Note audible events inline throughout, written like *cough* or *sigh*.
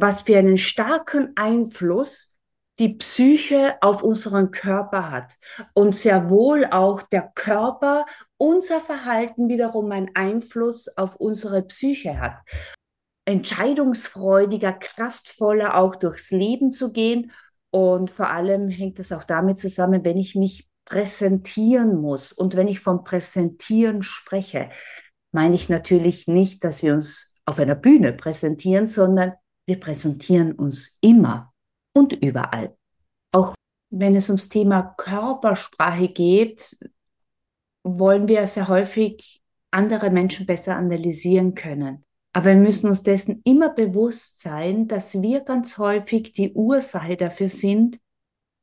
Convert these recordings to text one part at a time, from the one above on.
was für einen starken Einfluss die Psyche auf unseren Körper hat. Und sehr wohl auch der Körper, unser Verhalten wiederum einen Einfluss auf unsere Psyche hat. Entscheidungsfreudiger, kraftvoller auch durchs Leben zu gehen. Und vor allem hängt es auch damit zusammen, wenn ich mich präsentieren muss. Und wenn ich vom Präsentieren spreche, meine ich natürlich nicht, dass wir uns auf einer Bühne präsentieren, sondern wir präsentieren uns immer und überall. Auch wenn es ums Thema Körpersprache geht, wollen wir sehr häufig andere Menschen besser analysieren können. Aber wir müssen uns dessen immer bewusst sein, dass wir ganz häufig die Ursache dafür sind,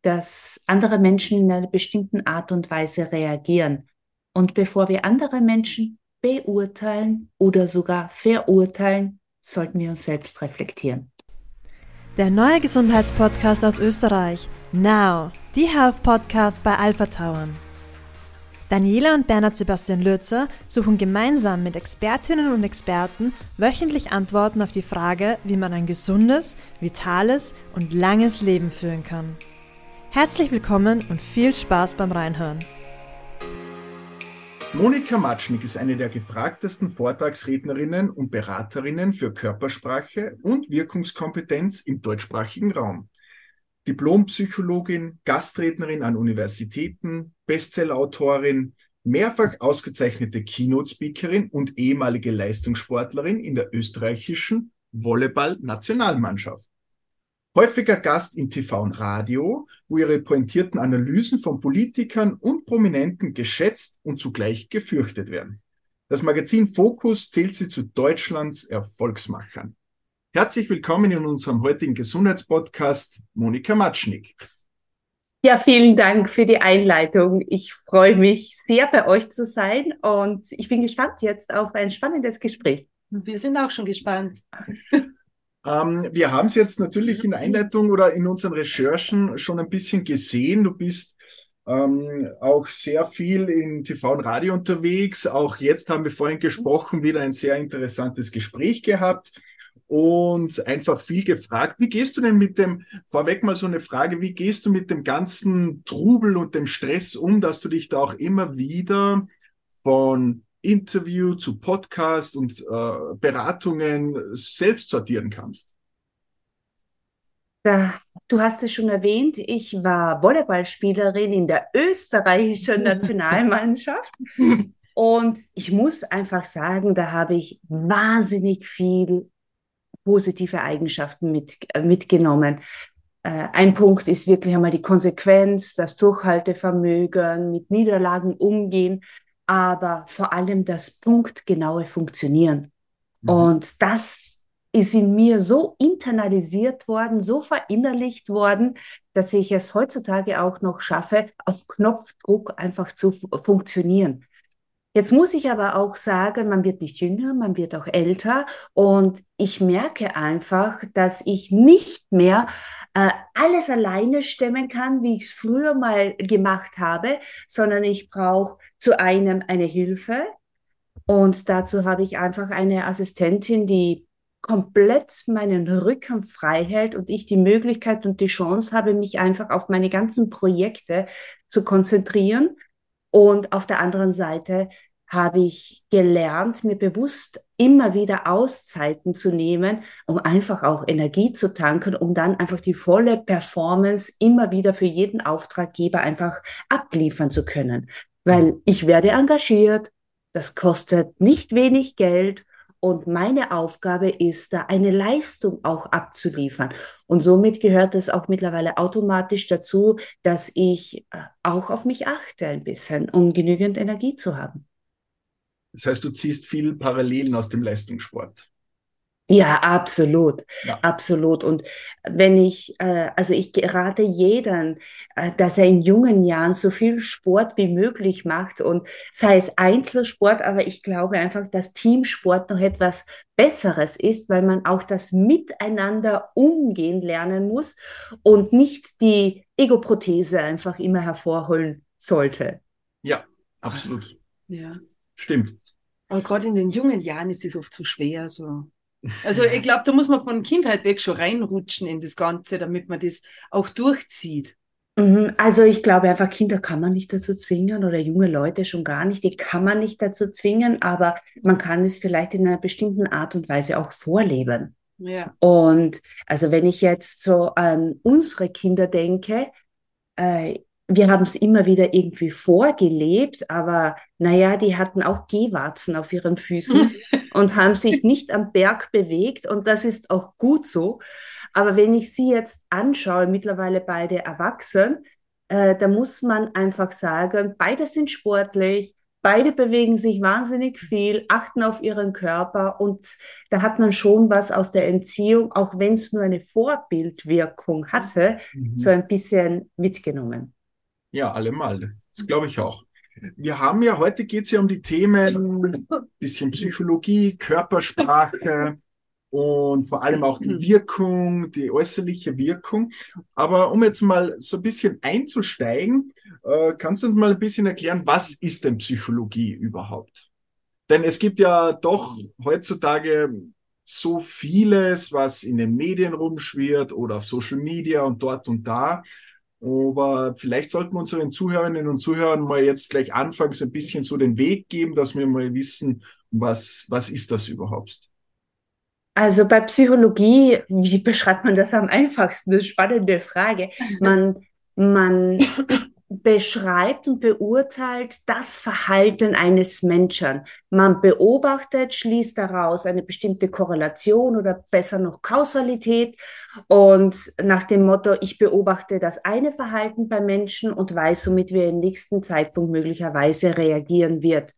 dass andere Menschen in einer bestimmten Art und Weise reagieren. Und bevor wir andere Menschen beurteilen oder sogar verurteilen, sollten wir uns selbst reflektieren. Der neue Gesundheitspodcast aus Österreich. Now, die Health Podcast bei Alpha Tauern. Daniela und Bernhard Sebastian Lürzer suchen gemeinsam mit Expertinnen und Experten wöchentlich Antworten auf die Frage, wie man ein gesundes, vitales und langes Leben führen kann. Herzlich willkommen und viel Spaß beim Reinhören. Monika Matschnik ist eine der gefragtesten Vortragsrednerinnen und Beraterinnen für Körpersprache und Wirkungskompetenz im deutschsprachigen Raum. Diplompsychologin, Gastrednerin an Universitäten, Bestsellerautorin, mehrfach ausgezeichnete Keynote-Speakerin und ehemalige Leistungssportlerin in der österreichischen Volleyball-Nationalmannschaft. Häufiger Gast in TV und Radio, wo ihre pointierten Analysen von Politikern und Prominenten geschätzt und zugleich gefürchtet werden. Das Magazin Focus zählt sie zu Deutschlands Erfolgsmachern. Herzlich willkommen in unserem heutigen Gesundheitspodcast, Monika Matschnik. Ja, vielen Dank für die Einleitung. Ich freue mich sehr, bei euch zu sein und ich bin gespannt jetzt auf ein spannendes Gespräch. Wir sind auch schon gespannt. *laughs* Ähm, wir haben es jetzt natürlich in der Einleitung oder in unseren Recherchen schon ein bisschen gesehen. Du bist ähm, auch sehr viel in TV und Radio unterwegs. Auch jetzt haben wir vorhin gesprochen, wieder ein sehr interessantes Gespräch gehabt und einfach viel gefragt. Wie gehst du denn mit dem, vorweg mal so eine Frage, wie gehst du mit dem ganzen Trubel und dem Stress um, dass du dich da auch immer wieder von Interview zu Podcast und äh, Beratungen selbst sortieren kannst? Ja, du hast es schon erwähnt, ich war Volleyballspielerin in der österreichischen *laughs* Nationalmannschaft. *laughs* Und ich muss einfach sagen, da habe ich wahnsinnig viel positive Eigenschaften mit, äh, mitgenommen. Äh, ein Punkt ist wirklich einmal die Konsequenz, das Durchhaltevermögen, mit Niederlagen umgehen aber vor allem das punktgenaue Funktionieren. Mhm. Und das ist in mir so internalisiert worden, so verinnerlicht worden, dass ich es heutzutage auch noch schaffe, auf Knopfdruck einfach zu funktionieren. Jetzt muss ich aber auch sagen, man wird nicht jünger, man wird auch älter und ich merke einfach, dass ich nicht mehr äh, alles alleine stemmen kann, wie ich es früher mal gemacht habe, sondern ich brauche zu einem eine Hilfe. Und dazu habe ich einfach eine Assistentin, die komplett meinen Rücken frei hält und ich die Möglichkeit und die Chance habe, mich einfach auf meine ganzen Projekte zu konzentrieren. Und auf der anderen Seite habe ich gelernt, mir bewusst immer wieder Auszeiten zu nehmen, um einfach auch Energie zu tanken, um dann einfach die volle Performance immer wieder für jeden Auftraggeber einfach abliefern zu können. Weil ich werde engagiert, das kostet nicht wenig Geld und meine Aufgabe ist da, eine Leistung auch abzuliefern. Und somit gehört es auch mittlerweile automatisch dazu, dass ich äh, auch auf mich achte ein bisschen, um genügend Energie zu haben. Das heißt, du ziehst viel Parallelen aus dem Leistungssport. Ja, absolut, ja. absolut. Und wenn ich, äh, also ich rate jeden, äh, dass er in jungen Jahren so viel Sport wie möglich macht und sei es Einzelsport, aber ich glaube einfach, dass Teamsport noch etwas Besseres ist, weil man auch das Miteinander umgehen lernen muss und nicht die Ego-Prothese einfach immer hervorholen sollte. Ja, absolut. Ja. Stimmt. Aber gerade in den jungen Jahren ist es oft so schwer, so *laughs* Also ich glaube, da muss man von Kindheit weg schon reinrutschen in das Ganze, damit man das auch durchzieht. Mhm. Also ich glaube einfach, Kinder kann man nicht dazu zwingen oder junge Leute schon gar nicht. Die kann man nicht dazu zwingen, aber man kann es vielleicht in einer bestimmten Art und Weise auch vorleben. Ja. Und also wenn ich jetzt so an unsere Kinder denke, äh, wir haben es immer wieder irgendwie vorgelebt, aber naja, die hatten auch Gehwarzen auf ihren Füßen *laughs* und haben sich nicht am Berg bewegt und das ist auch gut so. Aber wenn ich sie jetzt anschaue, mittlerweile beide erwachsen, äh, da muss man einfach sagen, beide sind sportlich, beide bewegen sich wahnsinnig viel, achten auf ihren Körper und da hat man schon was aus der Entziehung, auch wenn es nur eine Vorbildwirkung hatte, mhm. so ein bisschen mitgenommen. Ja, allemal. Das glaube ich auch. Wir haben ja, heute geht es ja um die Themen *laughs* bisschen Psychologie, Körpersprache und vor allem auch die Wirkung, die äußerliche Wirkung. Aber um jetzt mal so ein bisschen einzusteigen, äh, kannst du uns mal ein bisschen erklären, was ist denn Psychologie überhaupt? Denn es gibt ja doch heutzutage so vieles, was in den Medien rumschwirrt oder auf Social Media und dort und da. Aber vielleicht sollten wir unseren Zuhörerinnen und Zuhörern mal jetzt gleich anfangs ein bisschen so den Weg geben, dass wir mal wissen, was, was ist das überhaupt? Also bei Psychologie, wie beschreibt man das am einfachsten? Das ist eine spannende Frage. Man, man *coughs* beschreibt und beurteilt das Verhalten eines Menschen. Man beobachtet, schließt daraus eine bestimmte Korrelation oder besser noch Kausalität und nach dem Motto, ich beobachte das eine Verhalten bei Menschen und weiß, womit wir im nächsten Zeitpunkt möglicherweise reagieren wird.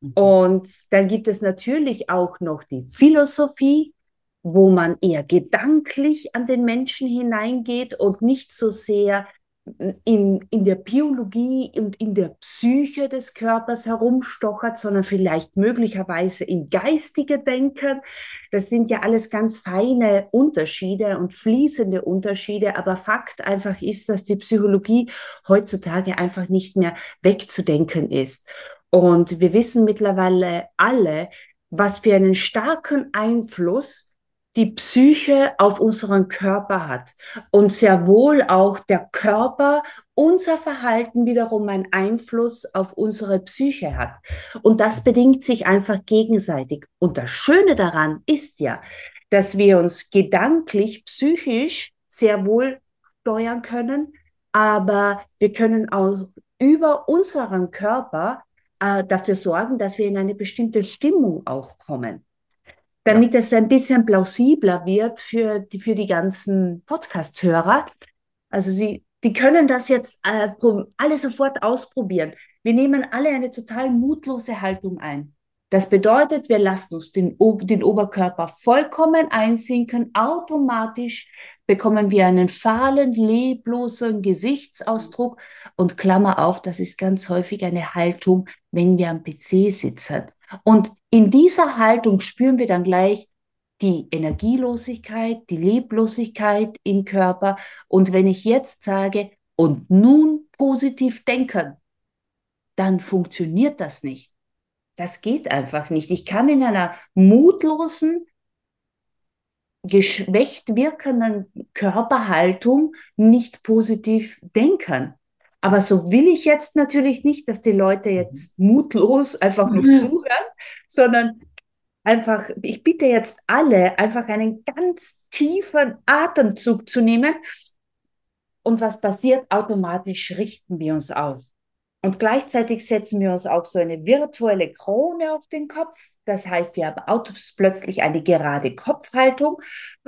Mhm. Und dann gibt es natürlich auch noch die Philosophie, wo man eher gedanklich an den Menschen hineingeht und nicht so sehr in, in der Biologie und in der Psyche des Körpers herumstochert, sondern vielleicht möglicherweise im geistige Denken. Das sind ja alles ganz feine Unterschiede und fließende Unterschiede, aber Fakt einfach ist, dass die Psychologie heutzutage einfach nicht mehr wegzudenken ist. Und wir wissen mittlerweile alle, was für einen starken Einfluss die Psyche auf unseren Körper hat und sehr wohl auch der Körper unser Verhalten wiederum einen Einfluss auf unsere Psyche hat. Und das bedingt sich einfach gegenseitig. Und das Schöne daran ist ja, dass wir uns gedanklich, psychisch sehr wohl steuern können, aber wir können auch über unseren Körper äh, dafür sorgen, dass wir in eine bestimmte Stimmung auch kommen damit es ein bisschen plausibler wird für die, für die ganzen Podcast-Hörer. Also sie, die können das jetzt äh, alle sofort ausprobieren. Wir nehmen alle eine total mutlose Haltung ein. Das bedeutet, wir lassen uns den, den Oberkörper vollkommen einsinken. Automatisch bekommen wir einen fahlen, leblosen Gesichtsausdruck. Und Klammer auf, das ist ganz häufig eine Haltung, wenn wir am PC sitzen. Und in dieser Haltung spüren wir dann gleich die Energielosigkeit, die Leblosigkeit im Körper. Und wenn ich jetzt sage, und nun positiv denken, dann funktioniert das nicht. Das geht einfach nicht. Ich kann in einer mutlosen, geschwächt wirkenden Körperhaltung nicht positiv denken. Aber so will ich jetzt natürlich nicht, dass die Leute jetzt mutlos einfach nur mhm. zuhören, sondern einfach, ich bitte jetzt alle, einfach einen ganz tiefen Atemzug zu nehmen. Und was passiert? Automatisch richten wir uns auf. Und gleichzeitig setzen wir uns auch so eine virtuelle Krone auf den Kopf. Das heißt, wir haben autos plötzlich eine gerade Kopfhaltung.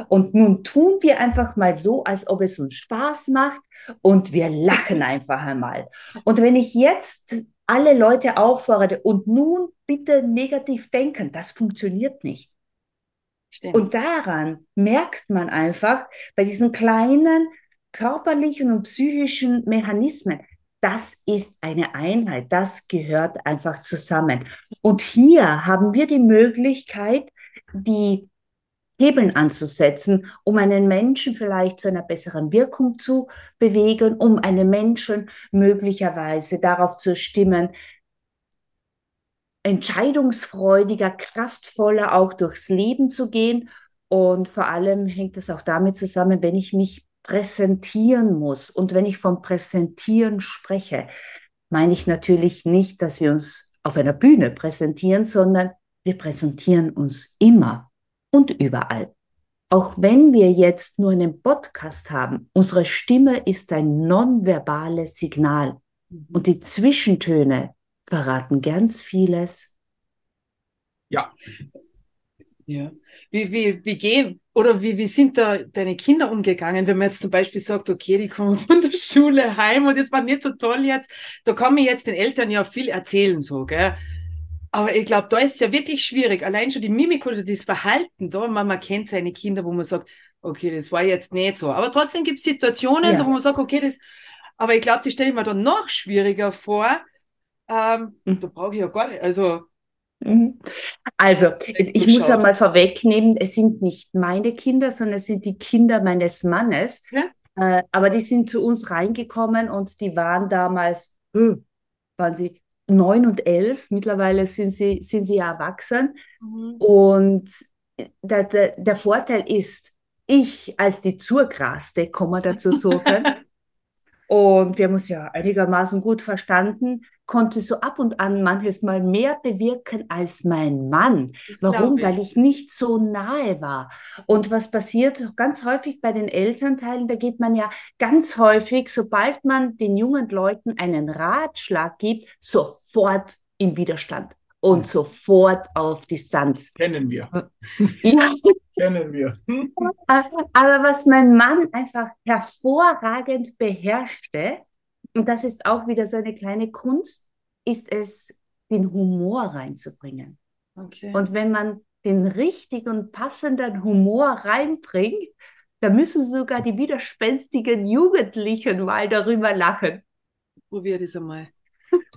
Und nun tun wir einfach mal so, als ob es uns Spaß macht und wir lachen einfach einmal. Und wenn ich jetzt alle Leute auffordere und nun bitte negativ denken, das funktioniert nicht. Stimmt. Und daran merkt man einfach bei diesen kleinen körperlichen und psychischen Mechanismen, das ist eine Einheit, das gehört einfach zusammen. Und hier haben wir die Möglichkeit, die Hebeln anzusetzen, um einen Menschen vielleicht zu einer besseren Wirkung zu bewegen, um einen Menschen möglicherweise darauf zu stimmen, entscheidungsfreudiger, kraftvoller auch durchs Leben zu gehen. Und vor allem hängt es auch damit zusammen, wenn ich mich präsentieren muss. Und wenn ich vom Präsentieren spreche, meine ich natürlich nicht, dass wir uns auf einer Bühne präsentieren, sondern wir präsentieren uns immer und überall. Auch wenn wir jetzt nur einen Podcast haben, unsere Stimme ist ein nonverbales Signal. Mhm. Und die Zwischentöne verraten ganz vieles. Ja. Ja. Wie, wie, wie gehen oder wie, wie sind da deine Kinder umgegangen, wenn man jetzt zum Beispiel sagt, okay, die kommen *laughs* von der Schule heim und es war nicht so toll jetzt, da kann mir jetzt den Eltern ja viel erzählen, so, gell? Aber ich glaube, da ist es ja wirklich schwierig. Allein schon die Mimik oder das Verhalten da. Man, man kennt seine Kinder, wo man sagt, okay, das war jetzt nicht so. Aber trotzdem gibt es Situationen, ja. wo man sagt, okay, das. Aber ich glaube, die stelle ich mir dann noch schwieriger vor. Ähm, mhm. Da brauche ich ja gar nicht. Also. Mhm. Also, ich muss ja mal vorwegnehmen, es sind nicht meine Kinder, sondern es sind die Kinder meines Mannes. Ja? Äh, aber die sind zu uns reingekommen und die waren damals, hm, waren sie neun und elf. Mittlerweile sind sie, sind sie erwachsen. Mhm. Und der, der, der Vorteil ist, ich als die Zurgraste, kann man dazu *laughs* sagen, und wir haben uns ja einigermaßen gut verstanden, konnte so ab und an manches Mal mehr bewirken als mein Mann. Das Warum? Ich. Weil ich nicht so nahe war. Und was passiert ganz häufig bei den Elternteilen, da geht man ja ganz häufig, sobald man den jungen Leuten einen Ratschlag gibt, sofort in Widerstand und sofort auf Distanz. Kennen wir. Ja. *laughs* Kennen wir. Aber was mein Mann einfach hervorragend beherrschte, und das ist auch wieder so eine kleine Kunst, ist es, den Humor reinzubringen. Okay. Und wenn man den richtigen, passenden Humor reinbringt, da müssen sogar die widerspenstigen Jugendlichen mal darüber lachen. Probier das einmal.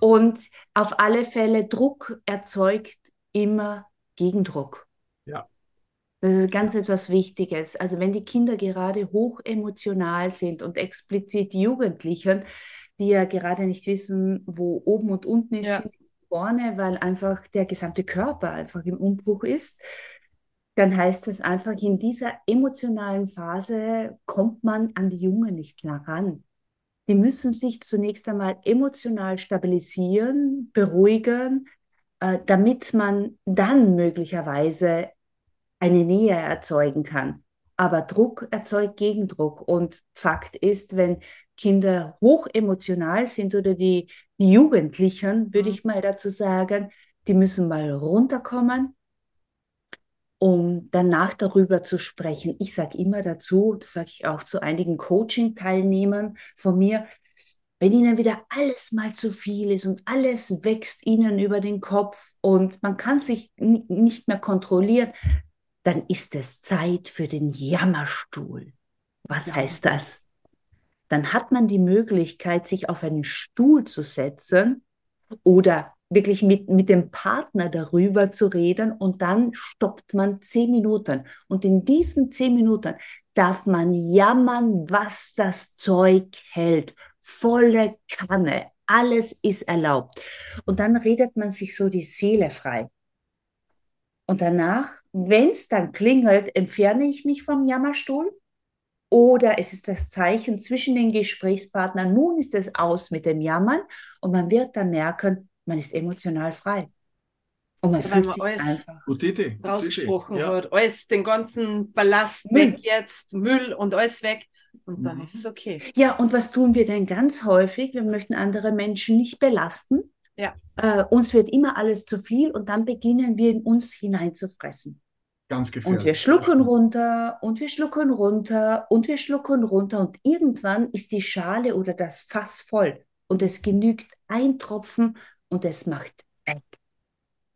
Und auf alle Fälle, Druck erzeugt immer Gegendruck. Ja. Das ist ganz etwas Wichtiges. Also wenn die Kinder gerade hoch emotional sind und explizit Jugendlichen, die ja gerade nicht wissen, wo oben und unten ist, ja. vorne, weil einfach der gesamte Körper einfach im Umbruch ist, dann heißt es einfach, in dieser emotionalen Phase kommt man an die Jungen nicht nah ran. Die müssen sich zunächst einmal emotional stabilisieren, beruhigen, äh, damit man dann möglicherweise eine Nähe erzeugen kann. Aber Druck erzeugt Gegendruck. Und Fakt ist, wenn Kinder hoch emotional sind oder die, die Jugendlichen, würde mhm. ich mal dazu sagen, die müssen mal runterkommen, um danach darüber zu sprechen. Ich sage immer dazu, das sage ich auch zu einigen Coaching-Teilnehmern von mir, wenn ihnen wieder alles mal zu viel ist und alles wächst ihnen über den Kopf und man kann sich nicht mehr kontrollieren, dann ist es Zeit für den Jammerstuhl. Was ja. heißt das? dann hat man die Möglichkeit, sich auf einen Stuhl zu setzen oder wirklich mit, mit dem Partner darüber zu reden und dann stoppt man zehn Minuten. Und in diesen zehn Minuten darf man jammern, was das Zeug hält. Volle Kanne. Alles ist erlaubt. Und dann redet man sich so die Seele frei. Und danach, wenn es dann klingelt, entferne ich mich vom Jammerstuhl oder es ist das Zeichen zwischen den Gesprächspartnern, nun ist es aus mit dem Jammern und man wird dann merken, man ist emotional frei. Und man fühlt man sich alles einfach Gute Idee. rausgesprochen ja. hat. Alles, den ganzen Ballast Müll. weg jetzt, Müll und alles weg. Und dann mhm. ist es okay. Ja, und was tun wir denn ganz häufig? Wir möchten andere Menschen nicht belasten. Ja. Äh, uns wird immer alles zu viel und dann beginnen wir in uns hineinzufressen. Ganz gefährlich. Und wir schlucken runter und wir schlucken runter und wir schlucken runter und irgendwann ist die Schale oder das Fass voll und es genügt ein Tropfen und es macht weg.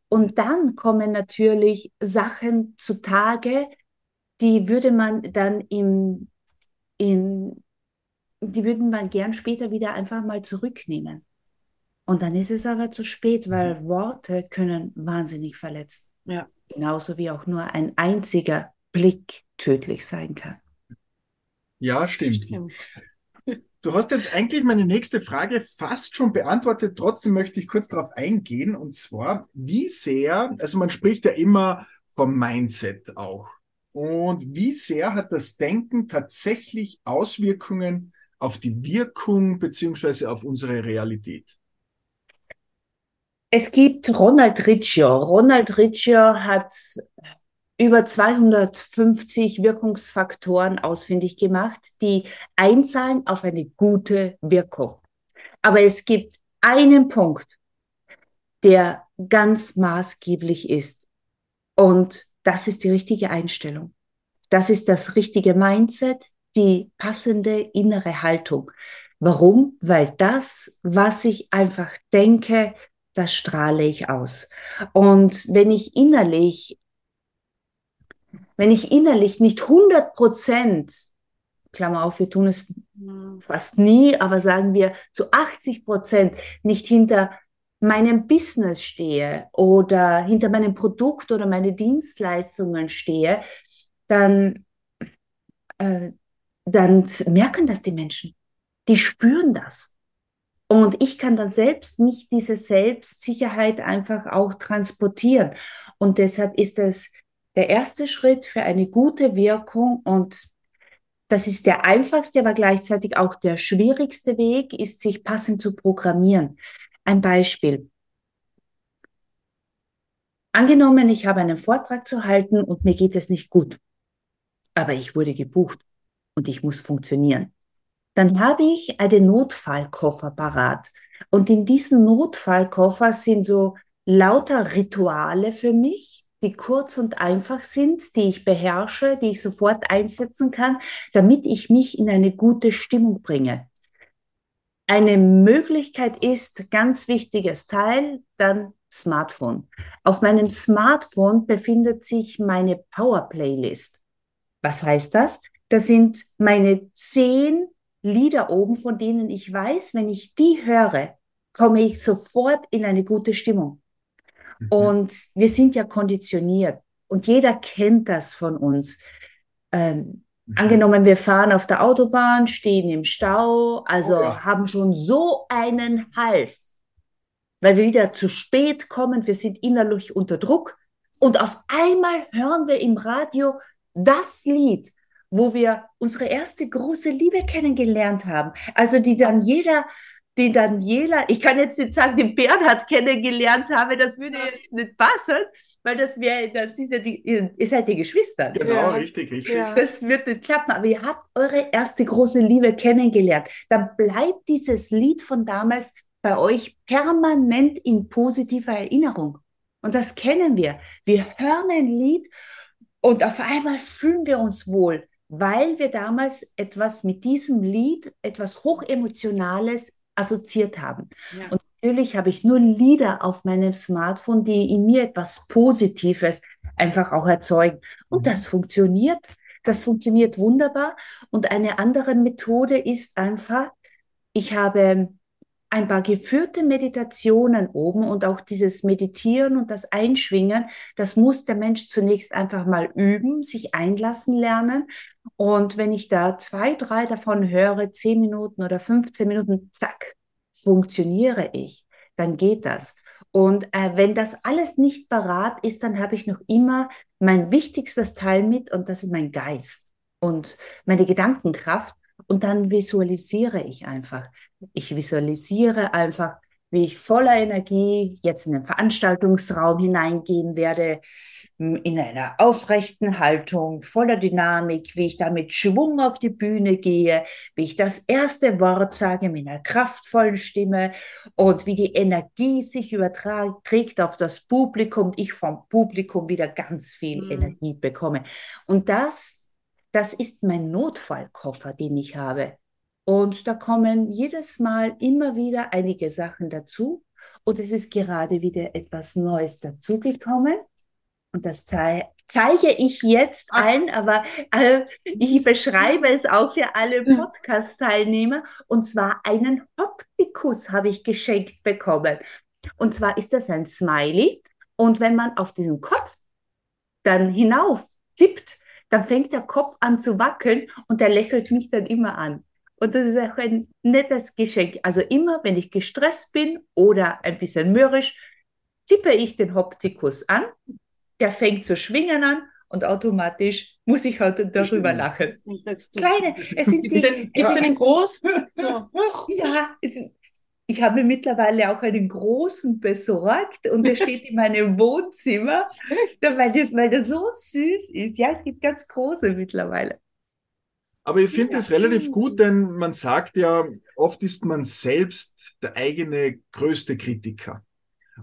Und dann kommen natürlich Sachen zutage, die würde man dann im, in, die würden man gern später wieder einfach mal zurücknehmen. Und dann ist es aber zu spät, weil Worte können wahnsinnig verletzen. Ja. Genauso wie auch nur ein einziger Blick tödlich sein kann. Ja, stimmt. stimmt. Du hast jetzt eigentlich meine nächste Frage fast schon beantwortet. Trotzdem möchte ich kurz darauf eingehen. Und zwar, wie sehr, also man spricht ja immer vom Mindset auch. Und wie sehr hat das Denken tatsächlich Auswirkungen auf die Wirkung beziehungsweise auf unsere Realität? Es gibt Ronald Riccio. Ronald Riccio hat über 250 Wirkungsfaktoren ausfindig gemacht, die einzahlen auf eine gute Wirkung. Aber es gibt einen Punkt, der ganz maßgeblich ist. Und das ist die richtige Einstellung. Das ist das richtige Mindset, die passende innere Haltung. Warum? Weil das, was ich einfach denke, das strahle ich aus. Und wenn ich innerlich wenn ich innerlich nicht 100 Prozent, Klammer auf, wir tun es fast nie, aber sagen wir zu 80 Prozent nicht hinter meinem Business stehe oder hinter meinem Produkt oder meine Dienstleistungen stehe, dann, äh, dann merken das die Menschen. Die spüren das. Und ich kann dann selbst nicht diese Selbstsicherheit einfach auch transportieren. Und deshalb ist es der erste Schritt für eine gute Wirkung und das ist der einfachste, aber gleichzeitig auch der schwierigste Weg, ist, sich passend zu programmieren. Ein Beispiel. Angenommen, ich habe einen Vortrag zu halten und mir geht es nicht gut, aber ich wurde gebucht und ich muss funktionieren. Dann habe ich einen Notfallkoffer parat. Und in diesem Notfallkoffer sind so lauter Rituale für mich, die kurz und einfach sind, die ich beherrsche, die ich sofort einsetzen kann, damit ich mich in eine gute Stimmung bringe. Eine Möglichkeit ist, ganz wichtiges Teil, dann Smartphone. Auf meinem Smartphone befindet sich meine Power Playlist. Was heißt das? Das sind meine zehn Lieder oben, von denen ich weiß, wenn ich die höre, komme ich sofort in eine gute Stimmung. Mhm. Und wir sind ja konditioniert und jeder kennt das von uns. Ähm, mhm. Angenommen, wir fahren auf der Autobahn, stehen im Stau, also oh ja. haben schon so einen Hals, weil wir wieder zu spät kommen, wir sind innerlich unter Druck und auf einmal hören wir im Radio das Lied, wo wir unsere erste große Liebe kennengelernt haben. Also die dann jeder den Daniela, ich kann jetzt nicht sagen, den Bernhard kennengelernt habe, das würde jetzt nicht passen, weil das wäre, das ist ja die, ihr seid die Geschwister. Genau, ja. richtig, richtig. Ja. Das wird nicht klappen, aber ihr habt eure erste große Liebe kennengelernt. Dann bleibt dieses Lied von damals bei euch permanent in positiver Erinnerung. Und das kennen wir. Wir hören ein Lied und auf einmal fühlen wir uns wohl, weil wir damals etwas mit diesem Lied, etwas Hochemotionales assoziiert haben. Ja. Und natürlich habe ich nur Lieder auf meinem Smartphone, die in mir etwas Positives einfach auch erzeugen. Und mhm. das funktioniert. Das funktioniert wunderbar. Und eine andere Methode ist einfach, ich habe ein paar geführte Meditationen oben und auch dieses Meditieren und das Einschwingen, das muss der Mensch zunächst einfach mal üben, sich einlassen lernen. Und wenn ich da zwei, drei davon höre, zehn Minuten oder 15 Minuten, zack, funktioniere ich, dann geht das. Und äh, wenn das alles nicht parat ist, dann habe ich noch immer mein wichtigstes Teil mit und das ist mein Geist und meine Gedankenkraft. Und dann visualisiere ich einfach. Ich visualisiere einfach, wie ich voller Energie jetzt in den Veranstaltungsraum hineingehen werde, in einer aufrechten Haltung, voller Dynamik, wie ich da mit Schwung auf die Bühne gehe, wie ich das erste Wort sage mit einer kraftvollen Stimme und wie die Energie sich überträgt auf das Publikum, ich vom Publikum wieder ganz viel mhm. Energie bekomme. Und das, das ist mein Notfallkoffer, den ich habe. Und da kommen jedes Mal immer wieder einige Sachen dazu. Und es ist gerade wieder etwas Neues dazugekommen. Und das zei zeige ich jetzt Ach. ein, aber äh, ich beschreibe es auch für alle Podcast-Teilnehmer. Und zwar einen Optikus habe ich geschenkt bekommen. Und zwar ist das ein Smiley. Und wenn man auf diesen Kopf dann hinauf tippt, dann fängt der Kopf an zu wackeln und der lächelt mich dann immer an. Und das ist auch ein nettes Geschenk. Also immer, wenn ich gestresst bin oder ein bisschen mürrisch, tippe ich den Hoptikus an, der fängt zu schwingen an und automatisch muss ich halt darüber lachen. Kleine, es sind die. Gibt es einen groß? *laughs* Ja, es, ich habe mittlerweile auch einen großen besorgt und der steht in meinem *laughs* Wohnzimmer, weil, das, weil der so süß ist. Ja, es gibt ganz große mittlerweile. Aber ich finde das relativ gut, denn man sagt ja, oft ist man selbst der eigene größte Kritiker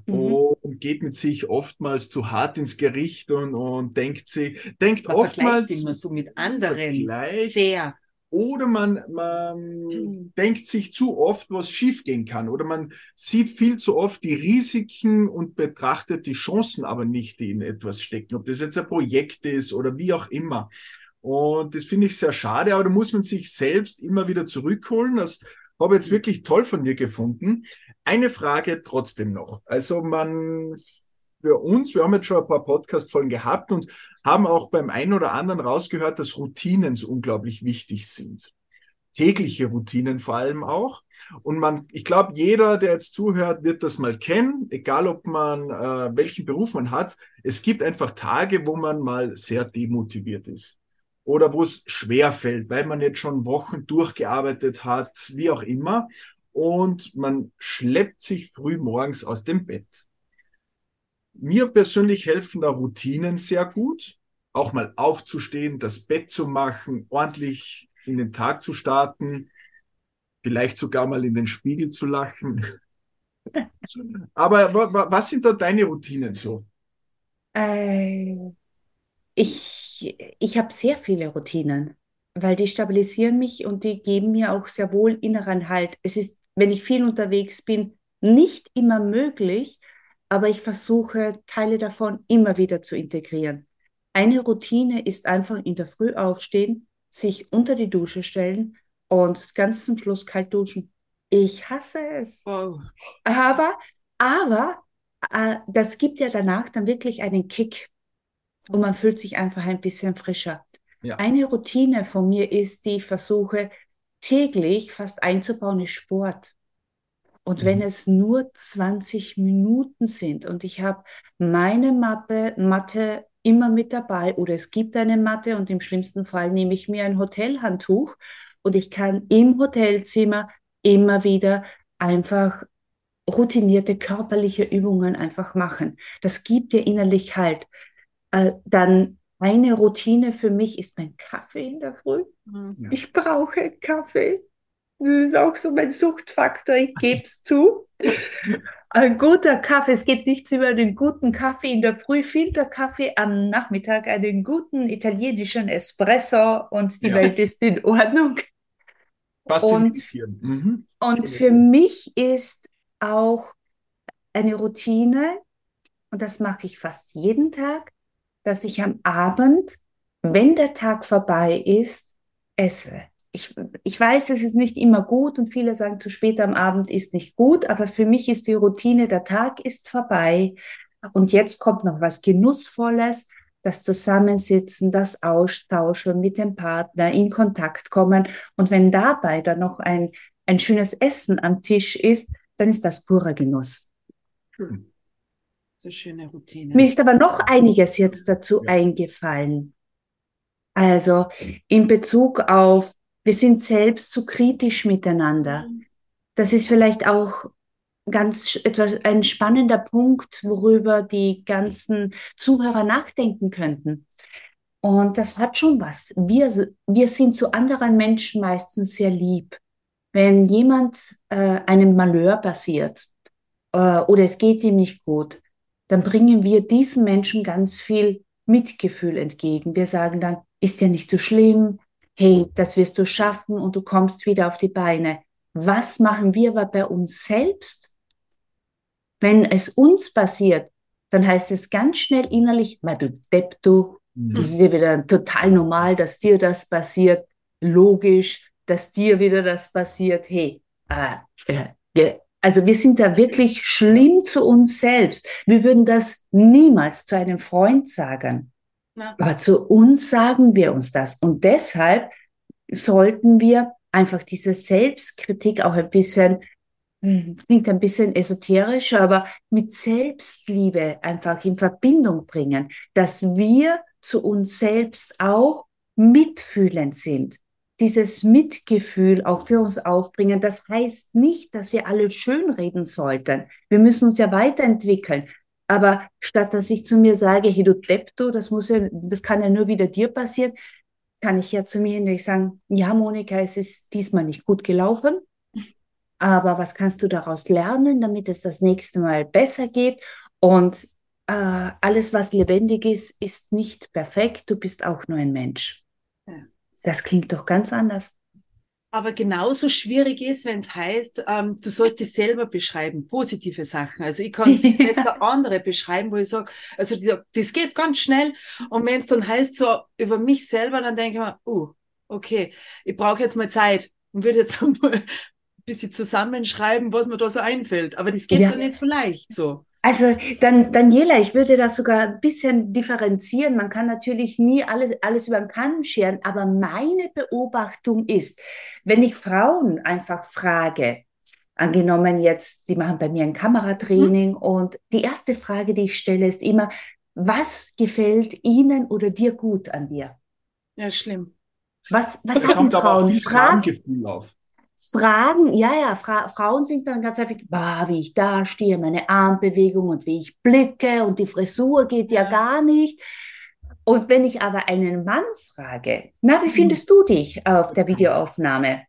mhm. und geht mit sich oftmals zu hart ins Gericht und, und denkt sich, denkt man oftmals immer so mit anderen sehr oder man, man mhm. denkt sich zu oft, was schiefgehen kann. Oder man sieht viel zu oft die Risiken und betrachtet die Chancen aber nicht, die in etwas stecken. Ob das jetzt ein Projekt ist oder wie auch immer. Und das finde ich sehr schade, aber da muss man sich selbst immer wieder zurückholen. Das habe ich jetzt wirklich toll von dir gefunden. Eine Frage trotzdem noch. Also man für uns, wir haben jetzt schon ein paar Podcast-Folgen gehabt und haben auch beim einen oder anderen rausgehört, dass Routinen so unglaublich wichtig sind. Tägliche Routinen vor allem auch. Und man, ich glaube, jeder, der jetzt zuhört, wird das mal kennen, egal ob man äh, welchen Beruf man hat. Es gibt einfach Tage, wo man mal sehr demotiviert ist oder wo es schwer fällt, weil man jetzt schon Wochen durchgearbeitet hat, wie auch immer. Und man schleppt sich früh morgens aus dem Bett. Mir persönlich helfen da Routinen sehr gut. Auch mal aufzustehen, das Bett zu machen, ordentlich in den Tag zu starten, vielleicht sogar mal in den Spiegel zu lachen. *laughs* Aber was sind da deine Routinen so? Äh, ich ich habe sehr viele Routinen, weil die stabilisieren mich und die geben mir auch sehr wohl inneren Halt. Es ist, wenn ich viel unterwegs bin, nicht immer möglich, aber ich versuche Teile davon immer wieder zu integrieren. Eine Routine ist einfach in der Früh aufstehen, sich unter die Dusche stellen und ganz zum Schluss kalt duschen. Ich hasse es. Wow. Aber, aber äh, das gibt ja danach dann wirklich einen Kick und man fühlt sich einfach ein bisschen frischer. Ja. Eine Routine von mir ist, die ich versuche täglich fast einzubauen, ist Sport. Und wenn mhm. es nur 20 Minuten sind und ich habe meine Mappe, Matte immer mit dabei oder es gibt eine Matte und im schlimmsten Fall nehme ich mir ein Hotelhandtuch und ich kann im Hotelzimmer immer wieder einfach routinierte körperliche Übungen einfach machen. Das gibt dir innerlich halt. Äh, dann eine Routine für mich ist mein Kaffee in der Früh. Mhm. Ich brauche Kaffee. Das ist auch so mein Suchtfaktor, ich gebe es zu. Ein guter Kaffee, es geht nichts über den guten Kaffee in der Früh, Filterkaffee am Nachmittag, einen guten italienischen Espresso und die ja. Welt ist in Ordnung. Fast und, mhm. und für mich ist auch eine Routine, und das mache ich fast jeden Tag, dass ich am Abend, wenn der Tag vorbei ist, esse ich, ich weiß, es ist nicht immer gut und viele sagen, zu spät am Abend ist nicht gut, aber für mich ist die Routine, der Tag ist vorbei und jetzt kommt noch was Genussvolles, das Zusammensitzen, das Austauschen mit dem Partner, in Kontakt kommen und wenn dabei dann noch ein, ein schönes Essen am Tisch ist, dann ist das purer Genuss. Schön. So schöne Routine. Mir ist aber noch einiges jetzt dazu ja. eingefallen. Also in Bezug auf wir sind selbst zu kritisch miteinander. Mhm. Das ist vielleicht auch ganz etwas, ein spannender Punkt, worüber die ganzen Zuhörer nachdenken könnten. Und das hat schon was. Wir, wir sind zu anderen Menschen meistens sehr lieb. Wenn jemand äh, einem Malheur passiert äh, oder es geht ihm nicht gut, dann bringen wir diesen Menschen ganz viel Mitgefühl entgegen. Wir sagen dann, ist ja nicht so schlimm, hey, das wirst du schaffen und du kommst wieder auf die Beine. Was machen wir aber bei uns selbst? Wenn es uns passiert, dann heißt es ganz schnell innerlich, du Depp, du, mhm. das ist ja wieder total normal, dass dir das passiert, logisch, dass dir wieder das passiert, hey, äh, äh, also wir sind da wirklich schlimm zu uns selbst. Wir würden das niemals zu einem Freund sagen. Ja. Aber zu uns sagen wir uns das. Und deshalb sollten wir einfach diese Selbstkritik auch ein bisschen, hm, klingt ein bisschen esoterisch, aber mit Selbstliebe einfach in Verbindung bringen, dass wir zu uns selbst auch mitfühlend sind. Dieses Mitgefühl auch für uns aufbringen, das heißt nicht, dass wir alle schönreden sollten. Wir müssen uns ja weiterentwickeln. Aber statt dass ich zu mir sage, hey du Depp, du, das muss ja, das kann ja nur wieder dir passieren, kann ich ja zu mir hinterher sagen, ja, Monika, es ist diesmal nicht gut gelaufen. Aber was kannst du daraus lernen, damit es das nächste Mal besser geht? Und äh, alles, was lebendig ist, ist nicht perfekt. Du bist auch nur ein Mensch. Ja. Das klingt doch ganz anders aber genauso schwierig ist, wenn es heißt, ähm, du sollst dich selber beschreiben, positive Sachen. Also ich kann *laughs* ja. besser andere beschreiben, wo ich sage, also die, das geht ganz schnell. Und wenn es dann heißt so über mich selber, dann denke ich mir, uh, okay, ich brauche jetzt mal Zeit und würde jetzt *laughs* mal ein bisschen zusammenschreiben, was mir da so einfällt. Aber das geht ja. dann nicht so leicht so. Also dann, Daniela, ich würde das sogar ein bisschen differenzieren. Man kann natürlich nie alles, alles über den Kamm scheren, aber meine Beobachtung ist, wenn ich Frauen einfach frage, angenommen jetzt, die machen bei mir ein Kameratraining mhm. und die erste Frage, die ich stelle, ist immer, was gefällt Ihnen oder dir gut an dir? Ja, schlimm. Was, was da haben Frauen? Fragen, auf. Fragen, ja, ja, Fra Frauen sind dann ganz häufig, bah, wie ich da stehe, meine Armbewegung und wie ich blicke und die Frisur geht ja, ja gar nicht. Und wenn ich aber einen Mann frage, na, wie mhm. findest du dich auf der Videoaufnahme?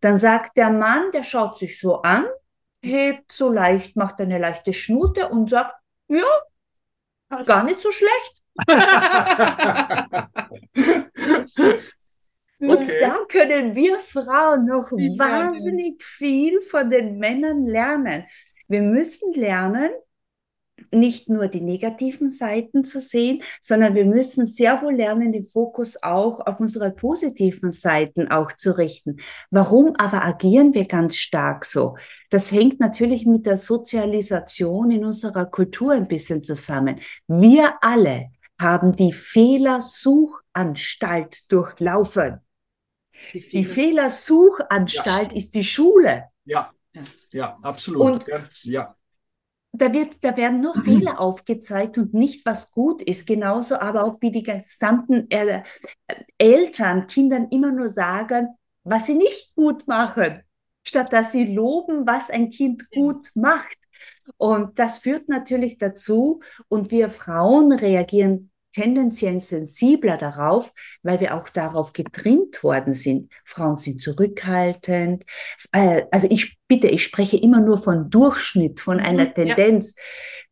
Dann sagt der Mann, der schaut sich so an, hebt so leicht, macht eine leichte Schnute und sagt, ja, gar nicht so schlecht. *laughs* *laughs* *laughs* Und okay. da können wir Frauen noch ich wahnsinnig lernen. viel von den Männern lernen. Wir müssen lernen, nicht nur die negativen Seiten zu sehen, sondern wir müssen sehr wohl lernen, den Fokus auch auf unsere positiven Seiten auch zu richten. Warum aber agieren wir ganz stark so? Das hängt natürlich mit der Sozialisation in unserer Kultur ein bisschen zusammen. Wir alle haben die Fehlersuchanstalt durchlaufen. Die, die Fehlersuchanstalt ja. ist die Schule. Ja, ja, absolut. Und Ganz, ja. Da, wird, da werden nur *clears throat* Fehler aufgezeigt und nicht, was gut ist. Genauso aber auch wie die gesamten äh, Eltern Kindern immer nur sagen, was sie nicht gut machen, statt dass sie loben, was ein Kind gut macht. Und das führt natürlich dazu, und wir Frauen reagieren tendenziell sensibler darauf, weil wir auch darauf getrimmt worden sind. Frauen sind zurückhaltend. Äh, also ich bitte, ich spreche immer nur von Durchschnitt, von mhm, einer Tendenz. Ja.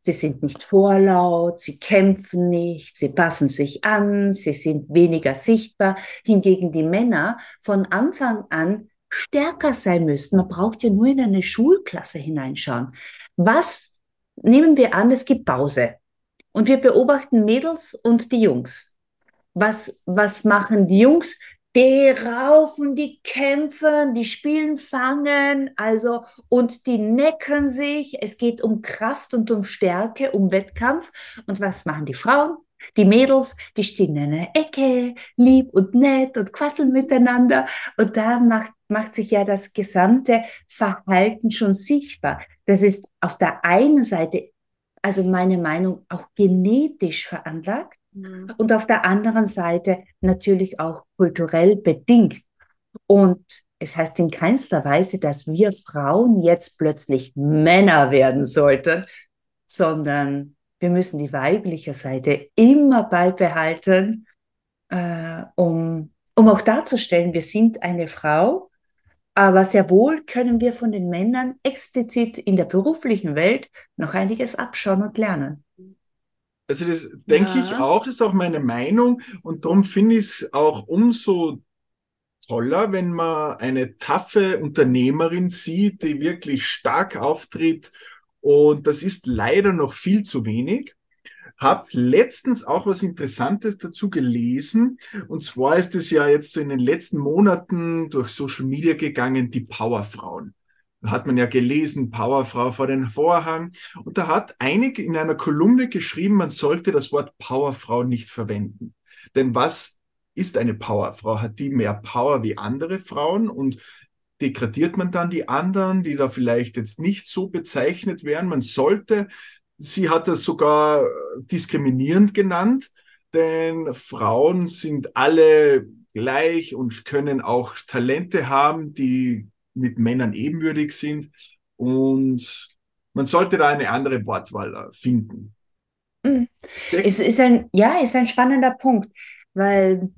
Sie sind nicht vorlaut, sie kämpfen nicht, sie passen sich an, sie sind weniger sichtbar. Hingegen die Männer von Anfang an stärker sein müssten. Man braucht ja nur in eine Schulklasse hineinschauen. Was nehmen wir an, es gibt Pause. Und wir beobachten Mädels und die Jungs. Was, was machen die Jungs? Die raufen, die kämpfen, die spielen Fangen, also, und die necken sich. Es geht um Kraft und um Stärke, um Wettkampf. Und was machen die Frauen? Die Mädels, die stehen in einer Ecke, lieb und nett und quasseln miteinander. Und da macht, macht sich ja das gesamte Verhalten schon sichtbar. Das ist auf der einen Seite also meine Meinung, auch genetisch veranlagt mhm. und auf der anderen Seite natürlich auch kulturell bedingt. Und es heißt in keinster Weise, dass wir Frauen jetzt plötzlich Männer werden sollten, sondern wir müssen die weibliche Seite immer beibehalten, äh, um, um auch darzustellen, wir sind eine Frau aber sehr wohl können wir von den Männern explizit in der beruflichen Welt noch einiges abschauen und lernen. Also das denke ja. ich auch, das ist auch meine Meinung und darum finde ich es auch umso toller, wenn man eine taffe Unternehmerin sieht, die wirklich stark auftritt und das ist leider noch viel zu wenig habe letztens auch was Interessantes dazu gelesen. Und zwar ist es ja jetzt so in den letzten Monaten durch Social Media gegangen, die Powerfrauen. Da hat man ja gelesen, Powerfrau vor den Vorhang. Und da hat einige in einer Kolumne geschrieben, man sollte das Wort Powerfrau nicht verwenden. Denn was ist eine Powerfrau? Hat die mehr Power wie andere Frauen und degradiert man dann die anderen, die da vielleicht jetzt nicht so bezeichnet werden? Man sollte, sie hat das sogar diskriminierend genannt, denn Frauen sind alle gleich und können auch Talente haben, die mit Männern ebenwürdig sind. Und man sollte da eine andere Wortwahl finden. Mhm. Es ist ein, ja, ist ein spannender Punkt, weil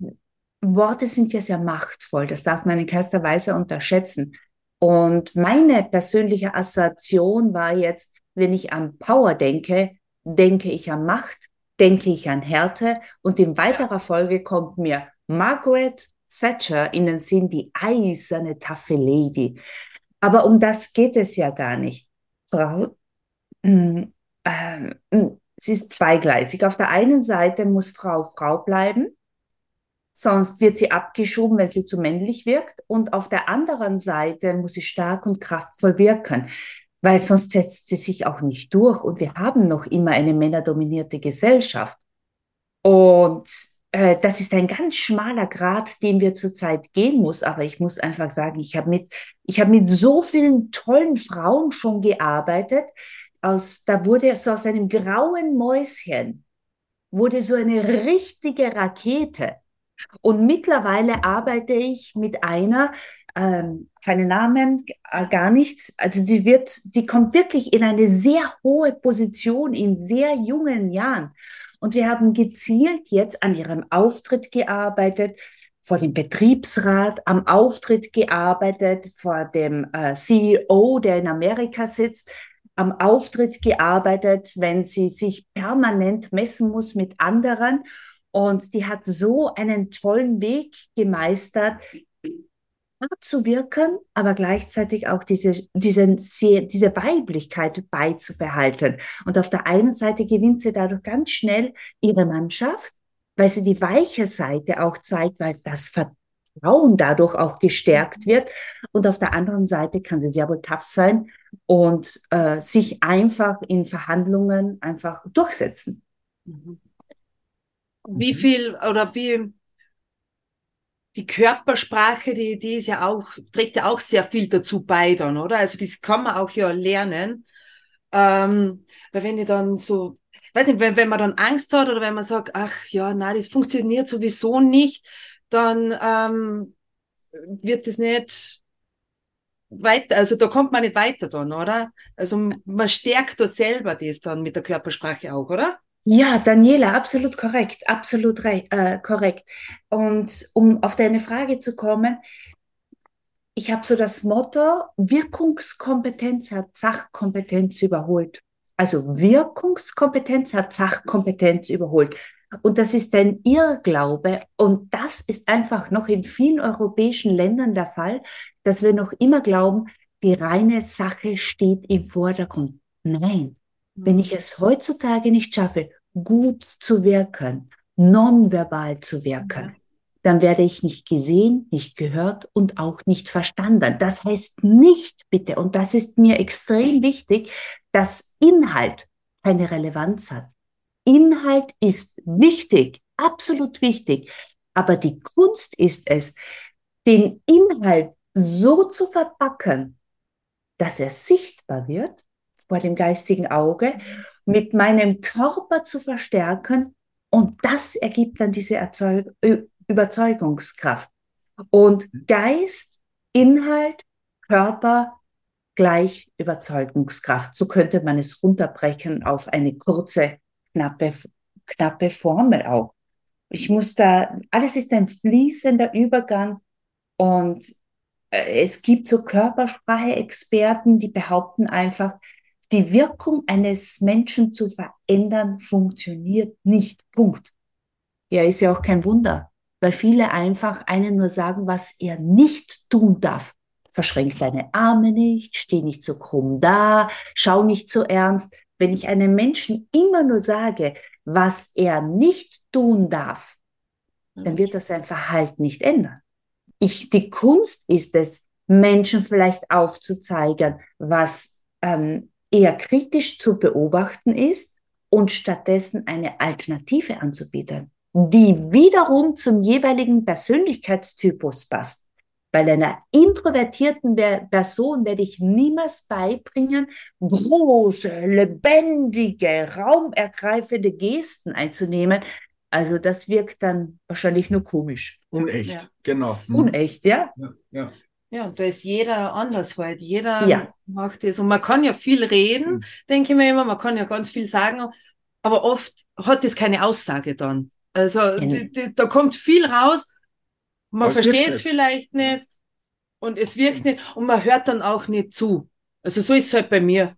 Worte sind ja sehr machtvoll. Das darf man in keinster Weise unterschätzen. Und meine persönliche Assoziation war jetzt, wenn ich an Power denke, denke ich an Macht, denke ich an Härte und in weiterer Folge kommt mir Margaret Thatcher in den Sinn, die eiserne, taffe Lady. Aber um das geht es ja gar nicht. Frau, äh, äh, sie ist zweigleisig. Auf der einen Seite muss Frau Frau bleiben, sonst wird sie abgeschoben, wenn sie zu männlich wirkt. Und auf der anderen Seite muss sie stark und kraftvoll wirken, weil sonst setzt sie sich auch nicht durch. Und wir haben noch immer eine männerdominierte Gesellschaft. Und äh, das ist ein ganz schmaler Grad, den wir zurzeit gehen muss. Aber ich muss einfach sagen, ich habe mit, ich habe mit so vielen tollen Frauen schon gearbeitet. Aus, da wurde so aus einem grauen Mäuschen wurde so eine richtige Rakete. Und mittlerweile arbeite ich mit einer, ähm, keine Namen, äh, gar nichts. Also die wird, die kommt wirklich in eine sehr hohe Position in sehr jungen Jahren. Und wir haben gezielt jetzt an ihrem Auftritt gearbeitet, vor dem Betriebsrat, am Auftritt gearbeitet, vor dem äh, CEO, der in Amerika sitzt, am Auftritt gearbeitet, wenn sie sich permanent messen muss mit anderen. Und die hat so einen tollen Weg gemeistert, zu wirken, aber gleichzeitig auch diese, diese, diese Weiblichkeit beizubehalten. Und auf der einen Seite gewinnt sie dadurch ganz schnell ihre Mannschaft, weil sie die weiche Seite auch zeigt, weil das Vertrauen dadurch auch gestärkt wird. Und auf der anderen Seite kann sie sehr wohl tough sein und äh, sich einfach in Verhandlungen einfach durchsetzen. Mhm. Wie viel oder wie die Körpersprache, die, die ist ja auch, trägt ja auch sehr viel dazu bei dann, oder? Also das kann man auch ja lernen. Ähm, weil wenn ich dann so, weiß nicht, wenn, wenn man dann Angst hat oder wenn man sagt, ach ja, na, das funktioniert sowieso nicht, dann ähm, wird das nicht weiter, also da kommt man nicht weiter dann, oder? Also man stärkt da selber das dann mit der Körpersprache auch, oder? Ja, Daniela, absolut korrekt, absolut äh, korrekt. Und um auf deine Frage zu kommen, ich habe so das Motto, Wirkungskompetenz hat Sachkompetenz überholt. Also Wirkungskompetenz hat Sachkompetenz überholt. Und das ist ein Irrglaube. Und das ist einfach noch in vielen europäischen Ländern der Fall, dass wir noch immer glauben, die reine Sache steht im Vordergrund. Nein, wenn ich es heutzutage nicht schaffe, gut zu wirken, nonverbal zu wirken, dann werde ich nicht gesehen, nicht gehört und auch nicht verstanden. Das heißt nicht, bitte, und das ist mir extrem wichtig, dass Inhalt keine Relevanz hat. Inhalt ist wichtig, absolut wichtig. Aber die Kunst ist es, den Inhalt so zu verpacken, dass er sichtbar wird vor dem geistigen Auge, mit meinem Körper zu verstärken und das ergibt dann diese Erzeug Überzeugungskraft. Und Geist, Inhalt, Körper gleich Überzeugungskraft. So könnte man es runterbrechen auf eine kurze, knappe, knappe Formel auch. Ich muss da, alles ist ein fließender Übergang und äh, es gibt so Körpersprache-Experten, die behaupten einfach, die Wirkung eines Menschen zu verändern funktioniert nicht. Punkt. Ja, ist ja auch kein Wunder, weil viele einfach einen nur sagen, was er nicht tun darf. Verschränk deine Arme nicht, steh nicht so krumm da, schau nicht so ernst. Wenn ich einem Menschen immer nur sage, was er nicht tun darf, dann wird er sein Verhalten nicht ändern. Ich, die Kunst ist es, Menschen vielleicht aufzuzeigen, was ähm, eher kritisch zu beobachten ist und stattdessen eine Alternative anzubieten. die wiederum zum jeweiligen Persönlichkeitstypus passt. Bei einer introvertierten Person werde ich niemals beibringen, große, lebendige, raumergreifende Gesten einzunehmen. Also das wirkt dann wahrscheinlich nur komisch. Unecht, Ja. genau. Hm. Unecht, ja? Ja, ja. Ja, da ist jeder anders halt. Jeder Ja. macht das. Und man kann ja viel reden, Mhm. denke ich mir immer, man kann ja ganz viel sagen, aber oft hat das keine Aussage dann. Also Genau. da kommt viel raus, man versteht es vielleicht nicht und es wirkt nicht und man hört dann auch nicht zu. Also so ist es halt bei mir.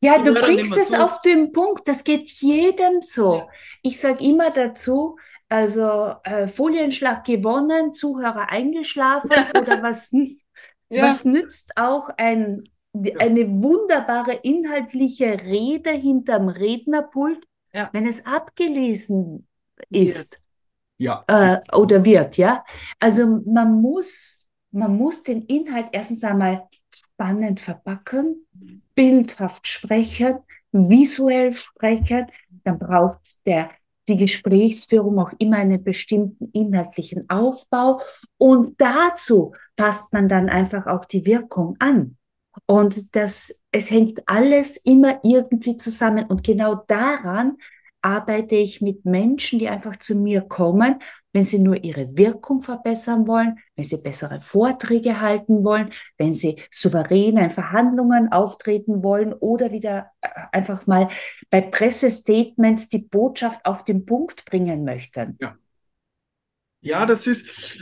Ja, Ich du bringst es zu. auf den Punkt. Das geht jedem so. Ja. Ich sage immer dazu, also äh, Folienschlag gewonnen, Zuhörer eingeschlafen *laughs* oder was, Ja, was nützt auch ein, eine wunderbare inhaltliche Rede hinterm Rednerpult, Ja. wenn es abgelesen ist ja. äh, oder wird, ja. Also man muss, man muss den Inhalt erstens einmal spannend verpacken, bildhaft sprechen, visuell sprechen. Dann braucht der, die Gesprächsführung auch immer einen bestimmten inhaltlichen Aufbau. Und dazu passt man dann einfach auch die Wirkung an. Und das, es hängt alles immer irgendwie zusammen. Und genau daran arbeite ich mit Menschen, die einfach zu mir kommen, wenn sie nur ihre Wirkung verbessern wollen, wenn sie bessere Vorträge halten wollen, wenn sie souverän in Verhandlungen auftreten wollen oder wieder äh, einfach mal bei Pressestatements die Botschaft auf den Punkt bringen möchten. Ja, das ist,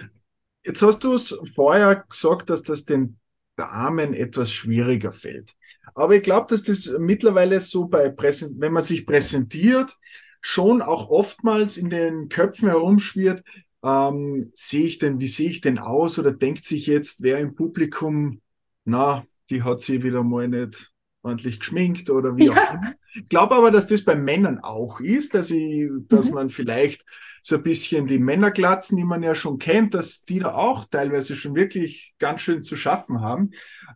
jetzt hast du es vorher gesagt, dass das den Damen etwas schwieriger fällt. Aber ich glaube, dass das mittlerweile so bei Präsent, wenn man sich präsentiert, schon auch oftmals in den Köpfen herumschwirrt, ähm, sehe ich denn, wie sehe ich denn aus oder denkt sich jetzt wer im Publikum, na, die hat sie wieder mal nicht ordentlich geschminkt oder wie Ja. auch immer. Ich glaube aber, dass das bei Männern auch ist, dass, ich, dass Mhm. man vielleicht so ein bisschen die Männerglatzen, die man ja schon kennt, dass die da auch teilweise schon wirklich ganz schön zu schaffen haben.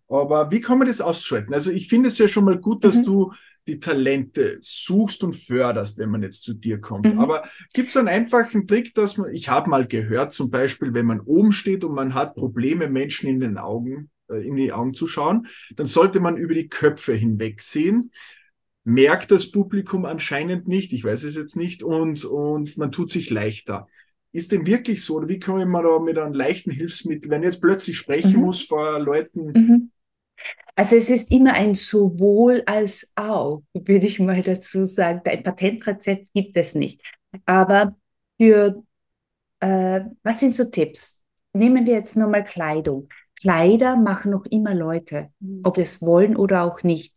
Aber wie kann man das ausschalten? Also ich finde es ja schon mal gut, dass Mhm. du die Talente suchst und förderst, wenn man jetzt zu dir kommt. Mhm. Aber gibt es einen einfachen Trick, dass man, ich habe mal gehört, zum Beispiel, wenn man oben steht und man hat Probleme, Menschen in den Augen, äh, in die Augen zu schauen, dann sollte man über die Köpfe hinwegsehen. Merkt das Publikum anscheinend nicht, ich weiß es jetzt nicht, und, und man tut sich leichter. Ist denn wirklich so, oder wie kann man da mit einem leichten Hilfsmittel, wenn ich jetzt plötzlich sprechen Mhm. muss vor Leuten, Mhm. Also es ist immer ein sowohl als auch, würde ich mal dazu sagen. Ein Patentrezept gibt es nicht. Aber für, äh, was sind so Tipps? Nehmen wir jetzt nur mal Kleidung. Kleider machen noch immer Leute, ob es wollen oder auch nicht.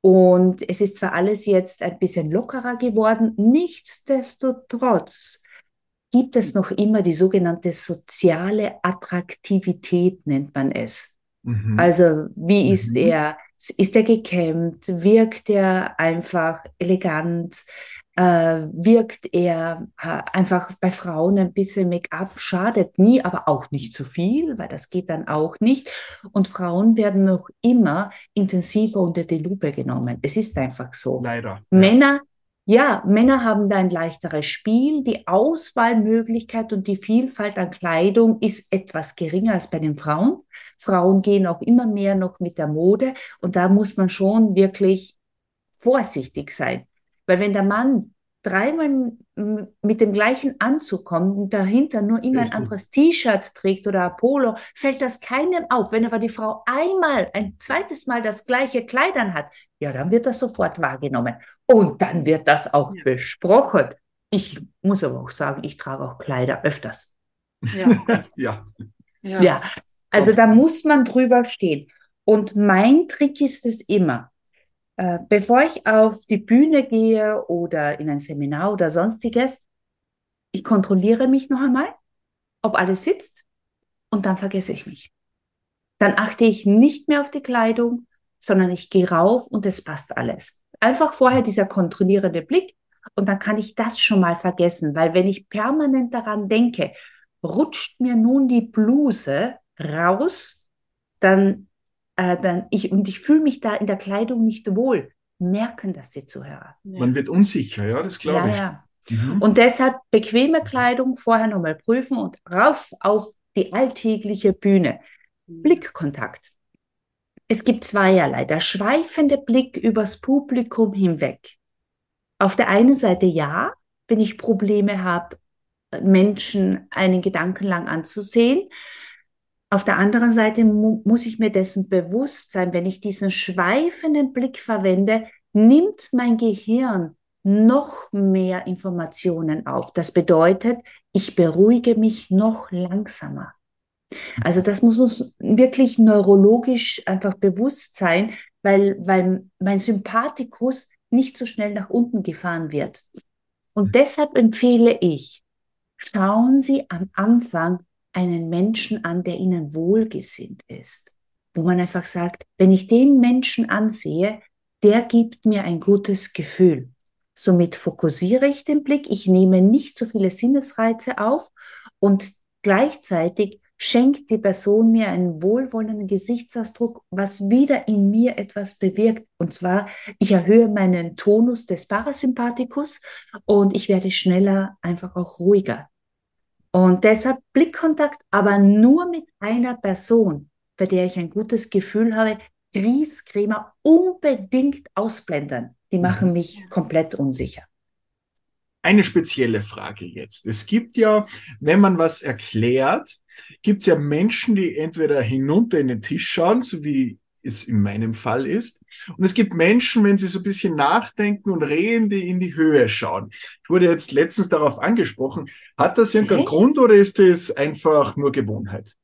Und es ist zwar alles jetzt ein bisschen lockerer geworden, nichtsdestotrotz gibt es noch immer die sogenannte soziale Attraktivität, nennt man es. Mhm. Also, wie ist Mhm. er? Ist er gekämmt? Wirkt er einfach elegant? Äh, wirkt er einfach bei Frauen ein bisschen Make-up? Schadet nie, aber auch nicht zu viel, weil das geht dann auch nicht. Und Frauen werden noch immer intensiver unter die Lupe genommen. Es ist einfach so. Leider. Männer, ja, Männer haben da ein leichteres Spiel. Die Auswahlmöglichkeit und die Vielfalt an Kleidung ist etwas geringer als bei den Frauen. Frauen gehen auch immer mehr noch mit der Mode und da muss man schon wirklich vorsichtig sein. Weil wenn der Mann dreimal mit dem gleichen Anzug kommt und dahinter nur immer ein Richtig. anderes T-Shirt trägt oder ein Polo, fällt das keinem auf. Wenn aber die Frau einmal, ein zweites Mal das gleiche Kleid hat, ja, dann wird das sofort wahrgenommen. Und dann wird das auch Ja. besprochen. Ich muss aber auch sagen, ich trage auch Kleider öfters. Ja, *laughs* Ja. ja. Ja, also da muss man drüber stehen. Und mein Trick ist es immer, äh, bevor ich auf die Bühne gehe oder in ein Seminar oder sonstiges, ich kontrolliere mich noch einmal, ob alles sitzt und dann vergesse ich mich. Dann achte ich nicht mehr auf die Kleidung, sondern ich gehe rauf und es passt alles. Einfach vorher dieser kontrollierende Blick und dann kann ich das schon mal vergessen, weil wenn ich permanent daran denke, rutscht mir nun die Bluse raus, dann, äh, dann ich, und ich fühle mich da in der Kleidung nicht wohl, merken das die Zuhörer. Ja. Man wird unsicher, ja, das glaube Ja, ich. ja. Mhm. Und deshalb bequeme Kleidung vorher nochmal prüfen und rauf auf die alltägliche Bühne. Mhm. Blickkontakt. Es gibt zweierlei. Der schweifende Blick übers Publikum hinweg. Auf der einen Seite ja, wenn ich Probleme habe, Menschen einen Gedanken lang anzusehen. Auf der anderen Seite mu muss ich mir dessen bewusst sein, wenn ich diesen schweifenden Blick verwende, nimmt mein Gehirn noch mehr Informationen auf. Das bedeutet, ich beruhige mich noch langsamer. Also das muss uns wirklich neurologisch einfach bewusst sein, weil, weil mein Sympathikus nicht so schnell nach unten gefahren wird. Und deshalb empfehle ich, schauen Sie am Anfang einen Menschen an, der Ihnen wohlgesinnt ist. Wo man einfach sagt, wenn ich den Menschen ansehe, der gibt mir ein gutes Gefühl. Somit fokussiere ich den Blick, ich nehme nicht so viele Sinnesreize auf und gleichzeitig schenkt die Person mir einen wohlwollenden Gesichtsausdruck, was wieder in mir etwas bewirkt. Und zwar, ich erhöhe meinen Tonus des Parasympathikus und ich werde schneller, einfach auch ruhiger. Und deshalb Blickkontakt, aber nur mit einer Person, bei der ich ein gutes Gefühl habe, Grießcremer unbedingt ausblenden. Die machen mhm. mich komplett unsicher. Eine spezielle Frage jetzt. Es gibt ja, wenn man was erklärt, gibt es ja Menschen, die entweder hinunter in den Tisch schauen, so wie es in meinem Fall ist. Und es gibt Menschen, wenn sie so ein bisschen nachdenken und reden, die in die Höhe schauen. Ich wurde jetzt letztens darauf angesprochen. Hat das irgendeinen Echt? Grund oder ist das einfach nur Gewohnheit?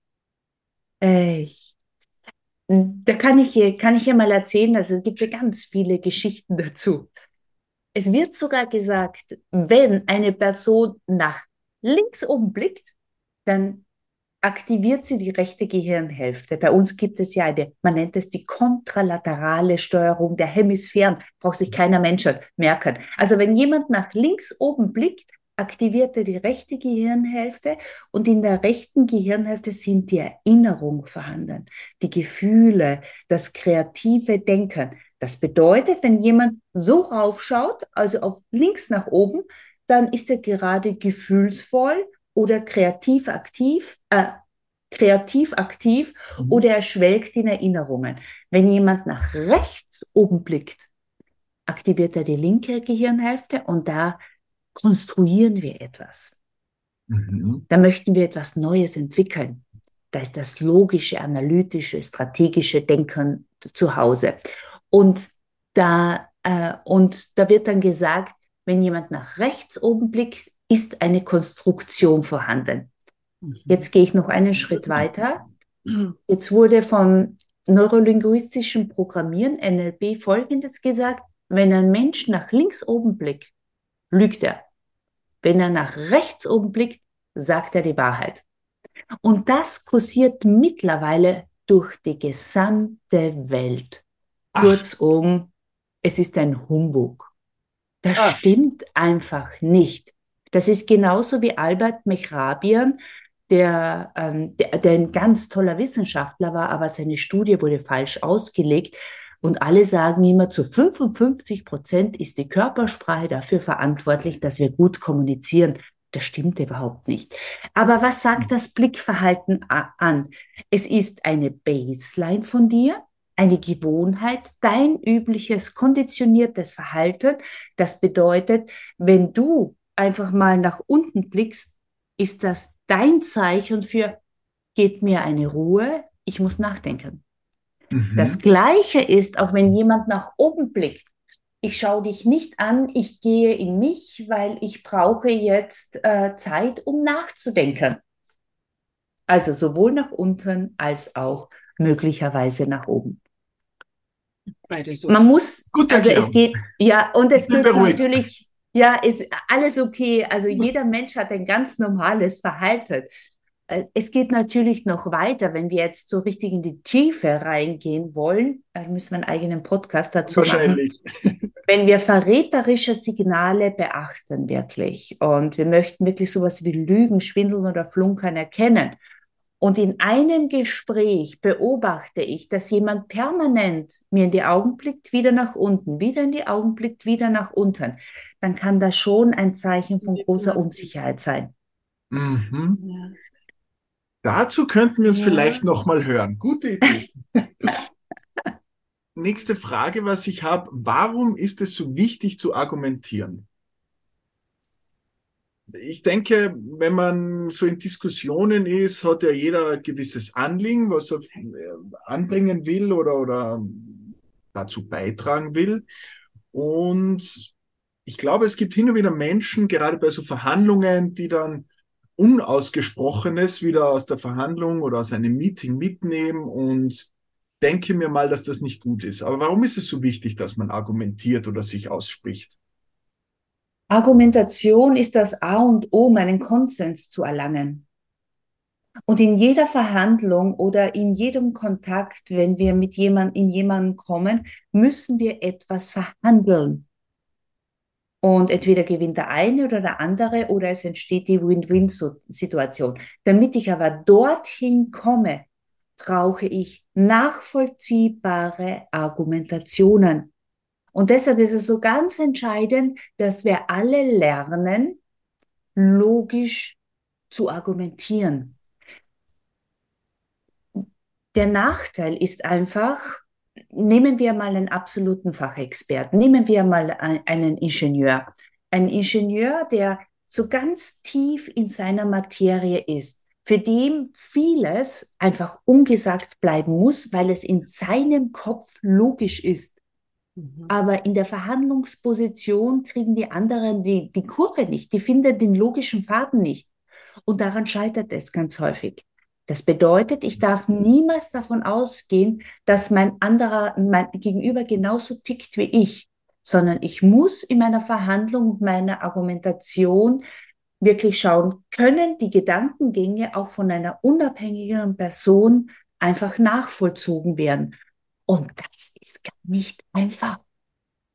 Äh, da kann ich, kann ich ja mal erzählen, also es gibt ja ganz viele Geschichten dazu. Es wird sogar gesagt, wenn eine Person nach links oben blickt, dann aktiviert sie die rechte Gehirnhälfte. Bei uns gibt es ja eine, man nennt es die kontralaterale Steuerung der Hemisphären, braucht sich keiner Mensch merken. Also wenn jemand nach links oben blickt, aktiviert er die rechte Gehirnhälfte und in der rechten Gehirnhälfte sind die Erinnerungen vorhanden, die Gefühle, das kreative Denken. Das bedeutet, wenn jemand so raufschaut, also auf links nach oben, dann ist er gerade gefühlsvoll oder kreativ aktiv, äh, kreativ aktiv mhm. oder er schwelgt in Erinnerungen. Wenn jemand nach rechts oben blickt, aktiviert er die linke Gehirnhälfte und da konstruieren wir etwas. Mhm. Da möchten wir etwas Neues entwickeln. Da ist das logische, analytische, strategische Denken zu Hause. Und da, äh, und da wird dann gesagt, wenn jemand nach rechts oben blickt, ist eine Konstruktion vorhanden. Mhm. Jetzt gehe ich noch einen Schritt weiter. Jetzt wurde vom neurolinguistischen Programmieren NLP Folgendes gesagt, wenn ein Mensch nach links oben blickt, lügt er. Wenn er nach rechts oben blickt, sagt er die Wahrheit. Und das kursiert mittlerweile durch die gesamte Welt. Ach. Kurzum, es ist ein Humbug. Das Ach. stimmt einfach nicht. Das ist genauso wie Albert Mehrabian, der, ähm, der, der ein ganz toller Wissenschaftler war, aber seine Studie wurde falsch ausgelegt. Und alle sagen immer, zu 55 Prozent ist die Körpersprache dafür verantwortlich, dass wir gut kommunizieren. Das stimmt überhaupt nicht. Aber was sagt das Blickverhalten an? Es ist eine Baseline von dir, eine Gewohnheit, dein übliches konditioniertes Verhalten. Das bedeutet, wenn du einfach mal nach unten blickst, ist das dein Zeichen für, geht mir eine Ruhe, ich muss nachdenken. Mhm. Das Gleiche ist, auch wenn jemand nach oben blickt, ich schaue dich nicht an, ich gehe in mich, weil ich brauche jetzt äh, Zeit, um nachzudenken. Also sowohl nach unten als auch möglicherweise nach oben. Man muss, also es geht, ja, und es geht natürlich ja, ist alles okay. Also jeder Mensch hat ein ganz normales Verhalten. Äh, es geht natürlich noch weiter, wenn wir jetzt so richtig in die Tiefe reingehen wollen. Dann müssen wir einen eigenen Podcast dazu Wahrscheinlich. machen. *laughs* Wenn wir verräterische Signale beachten, wirklich, und wir möchten wirklich sowas wie Lügen, Schwindeln oder Flunkern erkennen. Und in einem Gespräch beobachte ich, dass jemand permanent mir in die Augen blickt, wieder nach unten, wieder in die Augen blickt, wieder nach unten, dann kann das schon ein Zeichen von großer Unsicherheit sein. Mhm. Ja. Dazu könnten wir es ja. vielleicht noch mal hören. Gute Idee. *laughs* Nächste Frage, was ich habe. Warum ist es so wichtig zu argumentieren? Ich denke, wenn man so in Diskussionen ist, hat ja jeder ein gewisses Anliegen, was er äh, anbringen will oder, oder dazu beitragen will. Und ich glaube, es gibt hin und wieder Menschen, gerade bei so Verhandlungen, die dann Unausgesprochenes wieder aus der Verhandlung oder aus einem Meeting mitnehmen und denke mir mal, dass das nicht gut ist. Aber warum ist es so wichtig, dass man argumentiert oder sich ausspricht? Argumentation ist das A und O, um einen Konsens zu erlangen. Und in jeder Verhandlung oder in jedem Kontakt, wenn wir mit jemand in jemanden kommen, müssen wir etwas verhandeln. Und entweder gewinnt der eine oder der andere oder es entsteht die Win-Win-Situation. Damit ich aber dorthin komme, brauche ich nachvollziehbare Argumentationen. Und deshalb ist es so ganz entscheidend, dass wir alle lernen, logisch zu argumentieren. Der Nachteil ist einfach, nehmen wir mal einen absoluten Fachexperten, nehmen wir mal einen Ingenieur. Ein Ingenieur, der so ganz tief in seiner Materie ist, für den vieles einfach ungesagt bleiben muss, weil es in seinem Kopf logisch ist. Mhm. Aber in der Verhandlungsposition kriegen die anderen die, die Kurve nicht, die finden den logischen Faden nicht. Und daran scheitert es ganz häufig. Das bedeutet, ich darf niemals davon ausgehen, dass mein anderer, mein Gegenüber genauso tickt wie ich, sondern ich muss in meiner Verhandlung, meiner Argumentation wirklich schauen, können die Gedankengänge auch von einer unabhängigen Person einfach nachvollzogen werden. Und das ist nicht einfach.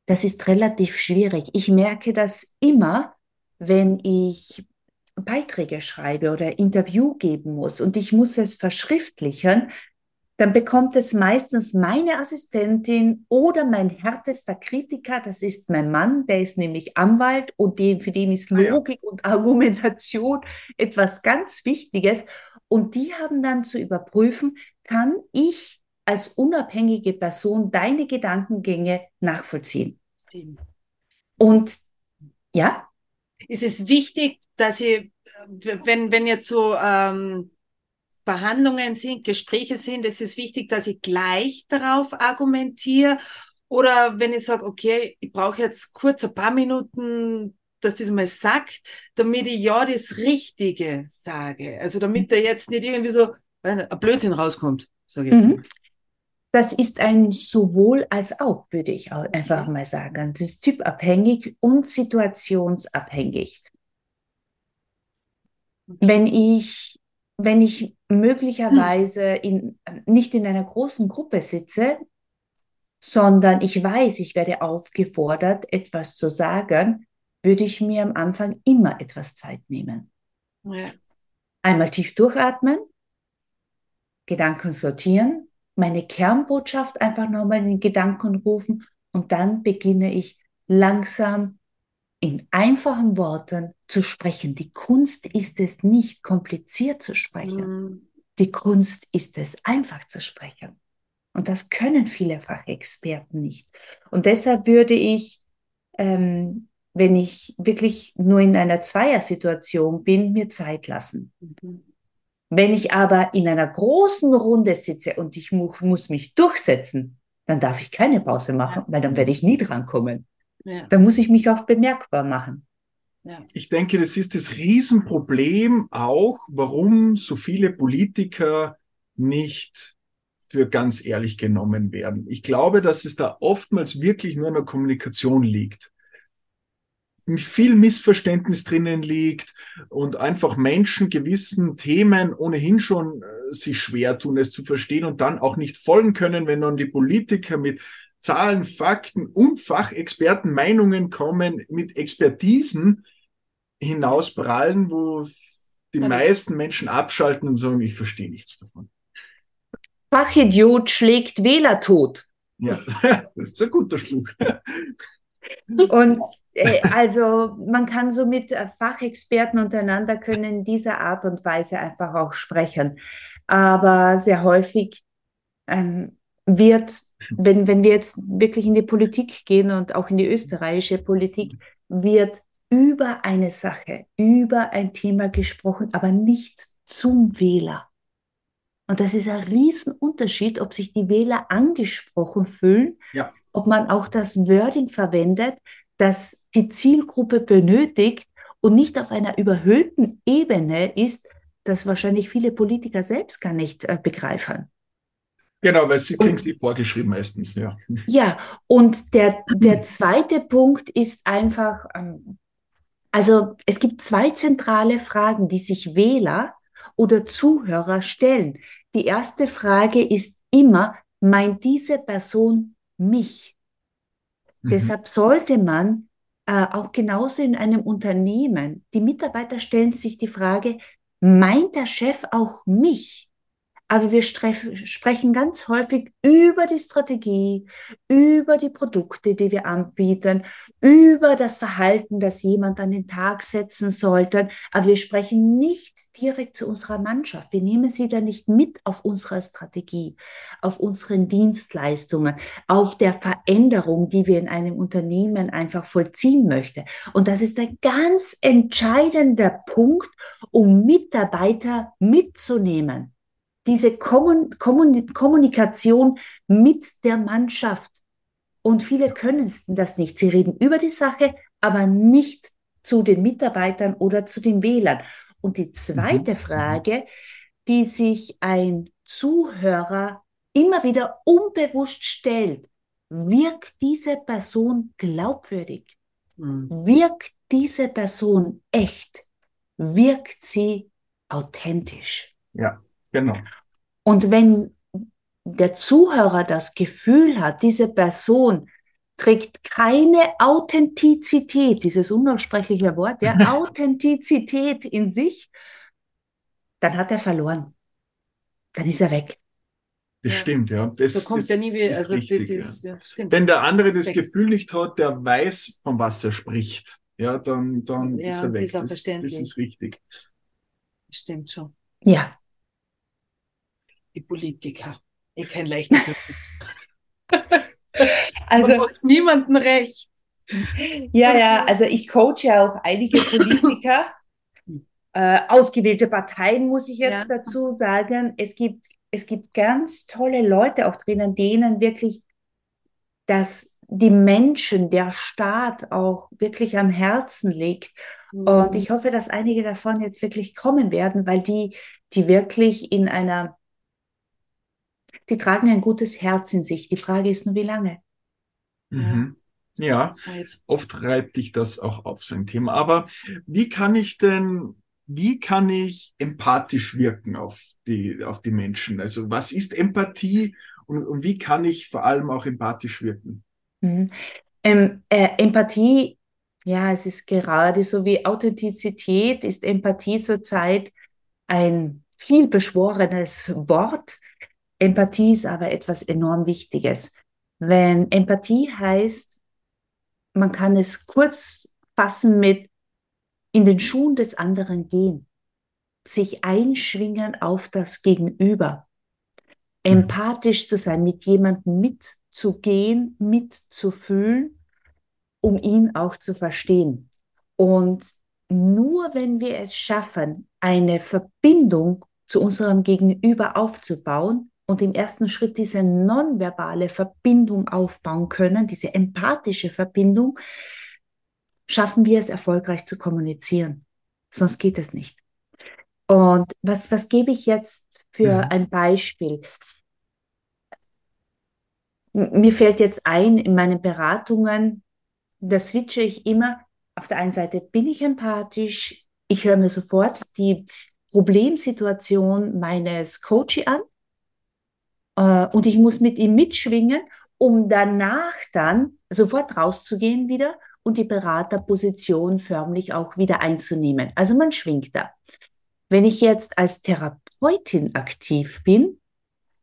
Das ist relativ schwierig. Ich merke das immer, wenn ich Beiträge schreibe oder Interview geben muss und ich muss es verschriftlichen, dann bekommt es meistens meine Assistentin oder mein härtester Kritiker, das ist mein Mann, der ist nämlich Anwalt und den, für den ist Logik ah, ja. und Argumentation etwas ganz Wichtiges. Und die haben dann zu überprüfen, kann ich als unabhängige Person deine Gedankengänge nachvollziehen. Und ja? Ist es wichtig, dass ihr, wenn, wenn jetzt so ähm, Verhandlungen sind, Gespräche sind, ist es wichtig, dass ich gleich darauf argumentiere? Oder wenn ich sage, okay, ich brauche jetzt kurz ein paar Minuten, dass das mal sagt, damit ich ja das Richtige sage. Also damit da jetzt nicht irgendwie so ein Blödsinn rauskommt, sage ich jetzt mhm. Das ist ein sowohl als auch, würde ich auch einfach mal sagen. Das ist typabhängig und situationsabhängig. Wenn ich, wenn ich möglicherweise in, nicht in einer großen Gruppe sitze, sondern ich weiß, ich werde aufgefordert, etwas zu sagen, würde ich mir am Anfang immer etwas Zeit nehmen. Ja. Einmal tief durchatmen, Gedanken sortieren, meine Kernbotschaft einfach nochmal in den Gedanken rufen und dann beginne ich langsam in einfachen Worten zu sprechen. Die Kunst ist es nicht kompliziert zu sprechen. Mhm. Die Kunst ist es einfach zu sprechen. Und das können viele Fachexperten nicht. Und deshalb würde ich, ähm, wenn ich wirklich nur in einer Zweiersituation bin, mir Zeit lassen. Mhm. Wenn ich aber in einer großen Runde sitze und ich mu muss mich durchsetzen, dann darf ich keine Pause machen, ja. weil dann werde ich nie drankommen. Ja. Dann muss ich mich auch bemerkbar machen. Ja. Ich denke, das ist das Riesenproblem auch, warum so viele Politiker nicht für ganz ehrlich genommen werden. Ich glaube, dass es da oftmals wirklich nur in der Kommunikation liegt viel Missverständnis drinnen liegt und einfach Menschen gewissen Themen ohnehin schon äh, sich schwer tun, es zu verstehen und dann auch nicht folgen können, wenn dann die Politiker mit Zahlen, Fakten und Fachexperten Meinungen kommen, mit Expertisen hinausprallen, wo die meisten Menschen abschalten und sagen, ich verstehe nichts davon. Fachidiot schlägt Wähler tot. Ja, *laughs* das ist ein guter Spruch. Und also man kann so mit äh, Fachexperten untereinander können in dieser Art und Weise einfach auch sprechen. Aber sehr häufig ähm, wird, wenn, wenn wir jetzt wirklich in die Politik gehen und auch in die österreichische Politik, wird über eine Sache, über ein Thema gesprochen, aber nicht zum Wähler. Und das ist ein Riesenunterschied, ob sich die Wähler angesprochen fühlen, ja. ob man auch das Wording verwendet, das die Zielgruppe benötigt und nicht auf einer überhöhten Ebene ist, das wahrscheinlich viele Politiker selbst gar nicht äh, begreifen. Genau, weil sie kriegen sie vorgeschrieben meistens, ja. Ja, und der, der zweite Punkt ist einfach, ähm, also es gibt zwei zentrale Fragen, die sich Wähler oder Zuhörer stellen. Die erste Frage ist immer, meint diese Person mich? Mhm. Deshalb sollte man äh, auch genauso in einem Unternehmen, die Mitarbeiter stellen sich die Frage, meint der Chef auch mich? Aber wir sprechen ganz häufig über die Strategie, über die Produkte, die wir anbieten, über das Verhalten, das jemand an den Tag setzen sollte. Aber wir sprechen nicht direkt zu unserer Mannschaft. Wir nehmen sie da nicht mit auf unserer Strategie, auf unseren Dienstleistungen, auf der Veränderung, die wir in einem Unternehmen einfach vollziehen möchten. Und das ist ein ganz entscheidender Punkt, um Mitarbeiter mitzunehmen diese Kommun Kommun Kommunikation mit der Mannschaft. Und viele können das nicht. Sie reden über die Sache, aber nicht zu den Mitarbeitern oder zu den Wählern. Und die zweite mhm. Frage, die sich ein Zuhörer immer wieder unbewusst stellt, wirkt diese Person glaubwürdig? Mhm. Wirkt diese Person echt? Wirkt sie authentisch? Ja. Genau. Und wenn der Zuhörer das Gefühl hat, diese Person trägt keine Authentizität, dieses unaussprechliche Wort, der *laughs* Authentizität in sich, dann hat er verloren. Dann ist er weg. Das ja. stimmt, ja. Das, so kommt das, ja nie wieder. Also richtig, das, ja. Ja, Wenn der andere das Gefühl nicht hat, der weiß, von was er spricht, ja, dann, dann ist er weg. Ist das, das ist richtig. Stimmt schon. Ja die Politiker. Ich kein leichter *laughs* Also macht niemandem recht. Ja, ja, also ich coache ja auch einige Politiker, *laughs* äh, ausgewählte Parteien, muss ich jetzt ja. dazu sagen. Es gibt, es gibt ganz tolle Leute auch drinnen, denen wirklich das die Menschen, der Staat auch wirklich am Herzen liegt. Mhm. Und ich hoffe, dass einige davon jetzt wirklich kommen werden, weil die, die wirklich in einer die tragen ein gutes Herz in sich. Die Frage ist nur, wie lange. Mhm. Ja, oft reibt dich das auch auf, so ein Thema. Aber wie kann ich denn, wie kann ich empathisch wirken auf die, auf die Menschen? Also was ist Empathie und, und wie kann ich vor allem auch empathisch wirken? Mhm. Ähm, äh, Empathie, ja, es ist gerade so wie Authentizität, ist Empathie zurzeit ein viel beschworenes Wort. Empathie ist aber etwas enorm Wichtiges. Wenn Empathie heißt, man kann es kurz fassen mit in den Schuhen des anderen gehen, sich einschwingen auf das Gegenüber, empathisch zu sein, mit jemandem mitzugehen, mitzufühlen, um ihn auch zu verstehen. Und nur wenn wir es schaffen, eine Verbindung zu unserem Gegenüber aufzubauen, und im ersten Schritt diese nonverbale Verbindung aufbauen können, diese empathische Verbindung, schaffen wir es erfolgreich zu kommunizieren. Sonst geht es nicht. Und was, was gebe ich jetzt für mhm. ein Beispiel? Mir fällt jetzt ein, in meinen Beratungen, da switche ich immer. Auf der einen Seite bin ich empathisch, ich höre mir sofort die Problemsituation meines Coaches an äh, und ich muss mit ihm mitschwingen, um danach dann sofort rauszugehen wieder und die Beraterposition förmlich auch wieder einzunehmen. Also man schwingt da. Wenn ich jetzt als Therapeutin aktiv bin,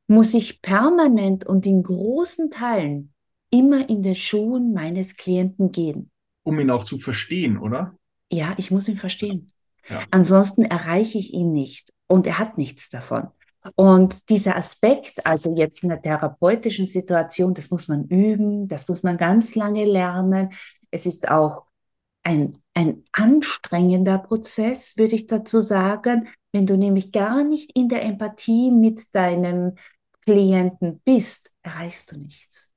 muss ich permanent und in großen Teilen immer in den Schuhen meines Klienten gehen. Um ihn auch zu verstehen, oder? Ja, ich muss ihn verstehen. Ja. Ansonsten erreiche ich ihn nicht und er hat nichts davon. Und dieser Aspekt, also jetzt in der therapeutischen Situation, das muss man üben, das muss man ganz lange lernen. Es ist auch ein, ein anstrengender Prozess, würde ich dazu sagen, wenn du nämlich gar nicht in der Empathie mit deinem Klienten bist, erreichst du nichts.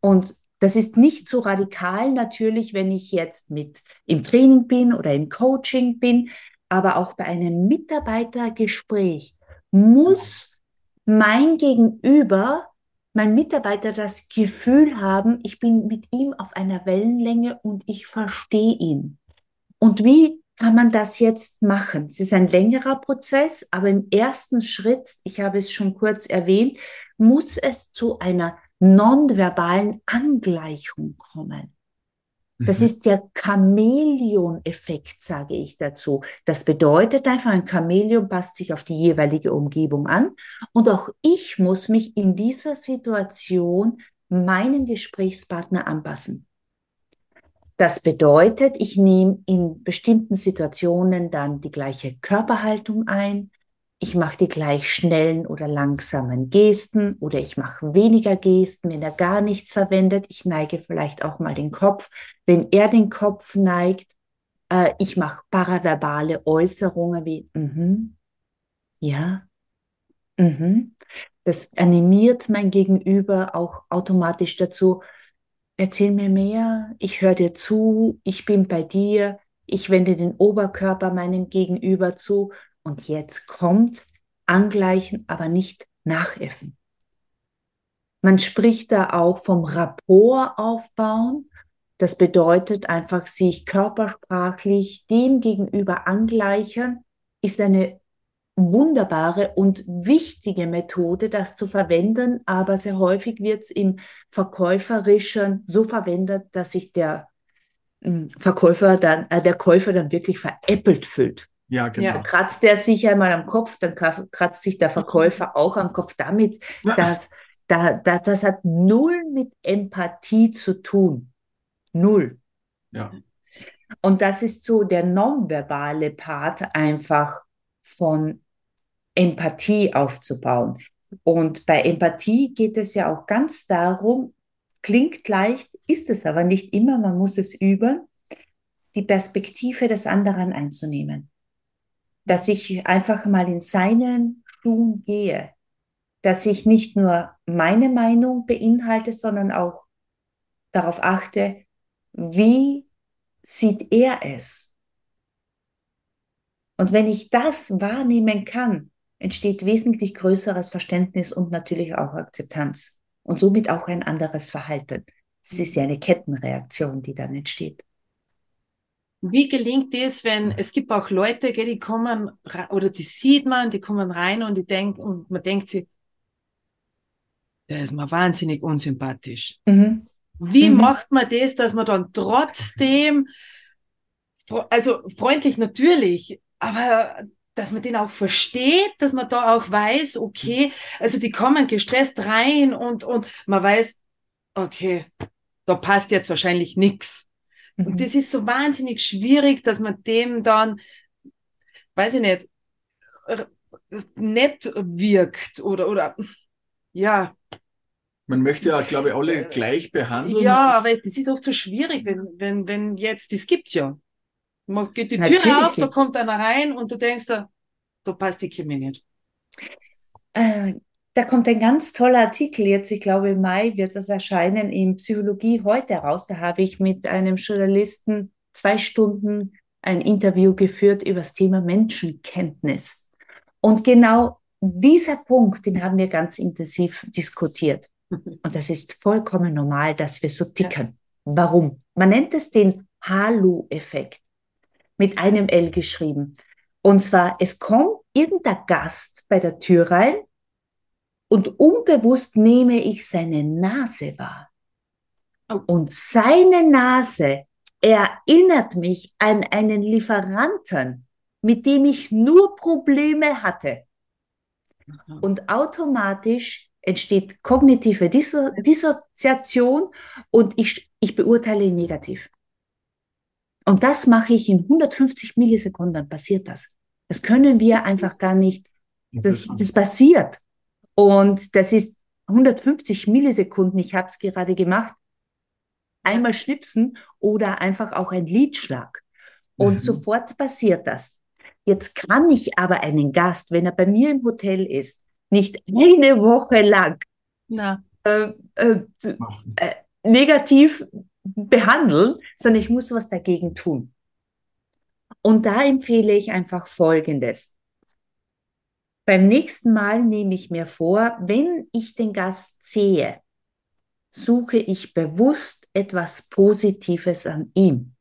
Und das ist nicht so radikal natürlich, wenn ich jetzt mit im Training bin oder im Coaching bin, aber auch bei einem Mitarbeitergespräch muss mein Gegenüber, mein Mitarbeiter das Gefühl haben, ich bin mit ihm auf einer Wellenlänge und ich verstehe ihn. Und wie kann man das jetzt machen? Es ist ein längerer Prozess, aber im ersten Schritt, ich habe es schon kurz erwähnt, muss es zu einer nonverbalen Angleichung kommen. Das mhm. ist der Chamäleon-Effekt, sage ich dazu. Das bedeutet einfach, ein Chamäleon passt sich auf die jeweilige Umgebung an. Und auch ich muss mich in dieser Situation meinen Gesprächspartner anpassen. Das bedeutet, ich nehme in bestimmten Situationen dann die gleiche Körperhaltung ein. Ich mache die gleich schnellen oder langsamen Gesten oder ich mache weniger Gesten, wenn er gar nichts verwendet. Ich neige vielleicht auch mal den Kopf, wenn er den Kopf neigt. Äh, ich mache paraverbale Äußerungen wie mhm, ja, mhm. Das animiert mein Gegenüber auch automatisch dazu, Erzähl mir mehr, ich höre dir zu, ich bin bei dir, ich wende den Oberkörper meinem Gegenüber zu und jetzt kommt angleichen, aber nicht nachäffen. Man spricht da auch vom Rapport aufbauen. Das bedeutet einfach, sich körpersprachlich dem gegenüber angleichen, ist eine wunderbare und wichtige Methode, das zu verwenden, aber sehr häufig wird es im Verkäuferischen so verwendet, dass sich der hm, Verkäufer dann, äh, der Käufer dann wirklich veräppelt fühlt. Ja, genau. Da kratzt er sich einmal am Kopf, dann kratzt sich der Verkäufer auch am Kopf damit, dass da, da, das hat null mit Empathie zu tun. Null. Ja. Und das ist so der nonverbale Part einfach von Empathie aufzubauen. Und bei Empathie geht es ja auch ganz darum, klingt leicht, ist es aber nicht immer, man muss es üben, die Perspektive des anderen einzunehmen. Dass ich einfach mal in seinen Schuhen gehe, dass ich nicht nur meine Meinung beinhalte, sondern auch darauf achte, wie sieht er es? Und wenn ich das wahrnehmen kann, entsteht wesentlich größeres Verständnis und natürlich auch Akzeptanz und somit auch ein anderes Verhalten. Es ist ja eine Kettenreaktion, die dann entsteht. Wie gelingt es, wenn es gibt auch Leute, die kommen oder die sieht man, die kommen rein und die denken und man denkt sich, der ist mir wahnsinnig unsympathisch. Mhm. Wie mhm. macht man das, dass man dann trotzdem, also freundlich natürlich, aber dass man den auch versteht, dass man da auch weiß, okay, also die kommen gestresst rein und, und man weiß, okay, da passt jetzt wahrscheinlich nichts. Mhm. Und das ist so wahnsinnig schwierig, dass man dem dann, weiß ich nicht, nett wirkt oder, oder, ja. Man möchte ja, glaube ich, alle gleich behandeln. Ja, aber das ist oft so schwierig, wenn, wenn, wenn jetzt, das gibt's ja. Man geht die Natürlich Tür auf, da kommt einer rein und du denkst, da, da passt die Chemie nicht. Äh, da kommt ein ganz toller Artikel jetzt, ich glaube im Mai wird das erscheinen in Psychologie heute raus. Da habe ich mit einem Journalisten zwei Stunden ein Interview geführt über das Thema Menschenkenntnis. Und genau dieser Punkt, den haben wir ganz intensiv diskutiert. *laughs* Und das ist vollkommen normal, dass wir so ticken. Warum? Man nennt es den Halu-Effekt mit einem L geschrieben. Und zwar, es kommt irgendein Gast bei der Tür rein und unbewusst nehme ich seine Nase wahr. Oh. Und seine Nase erinnert mich an einen Lieferanten, mit dem ich nur Probleme hatte. Und automatisch entsteht kognitive Disso Dissoziation und ich, ich beurteile ihn negativ. Und das mache ich in 150 Millisekunden, passiert das. Das können wir einfach gar nicht, das, das passiert. Und das ist 150 Millisekunden, ich habe es gerade gemacht, einmal schnipsen oder einfach auch ein Liedschlag. Und mhm. sofort passiert das. Jetzt kann ich aber einen Gast, wenn er bei mir im Hotel ist, nicht eine Woche lang äh, äh, äh, negativ behandeln, sondern ich muss was dagegen tun. Und da empfehle ich einfach Folgendes. Beim nächsten Mal nehme ich mir vor, wenn ich den Gast sehe, suche ich bewusst etwas Positives an ihm.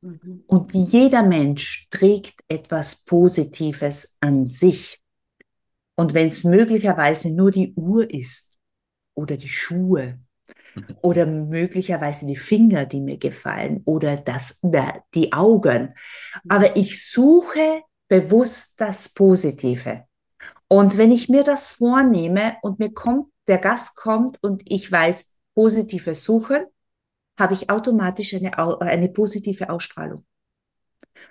Mhm. Und jeder Mensch trägt etwas Positives an sich. Und wenn es möglicherweise nur die Uhr ist oder die Schuhe oder möglicherweise die Finger, die mir gefallen oder das, die Augen. Aber ich suche bewusst das Positive. Und wenn ich mir das vornehme und mir kommt, der Gast kommt und ich weiß, positive suchen, habe ich automatisch eine, eine positive Ausstrahlung.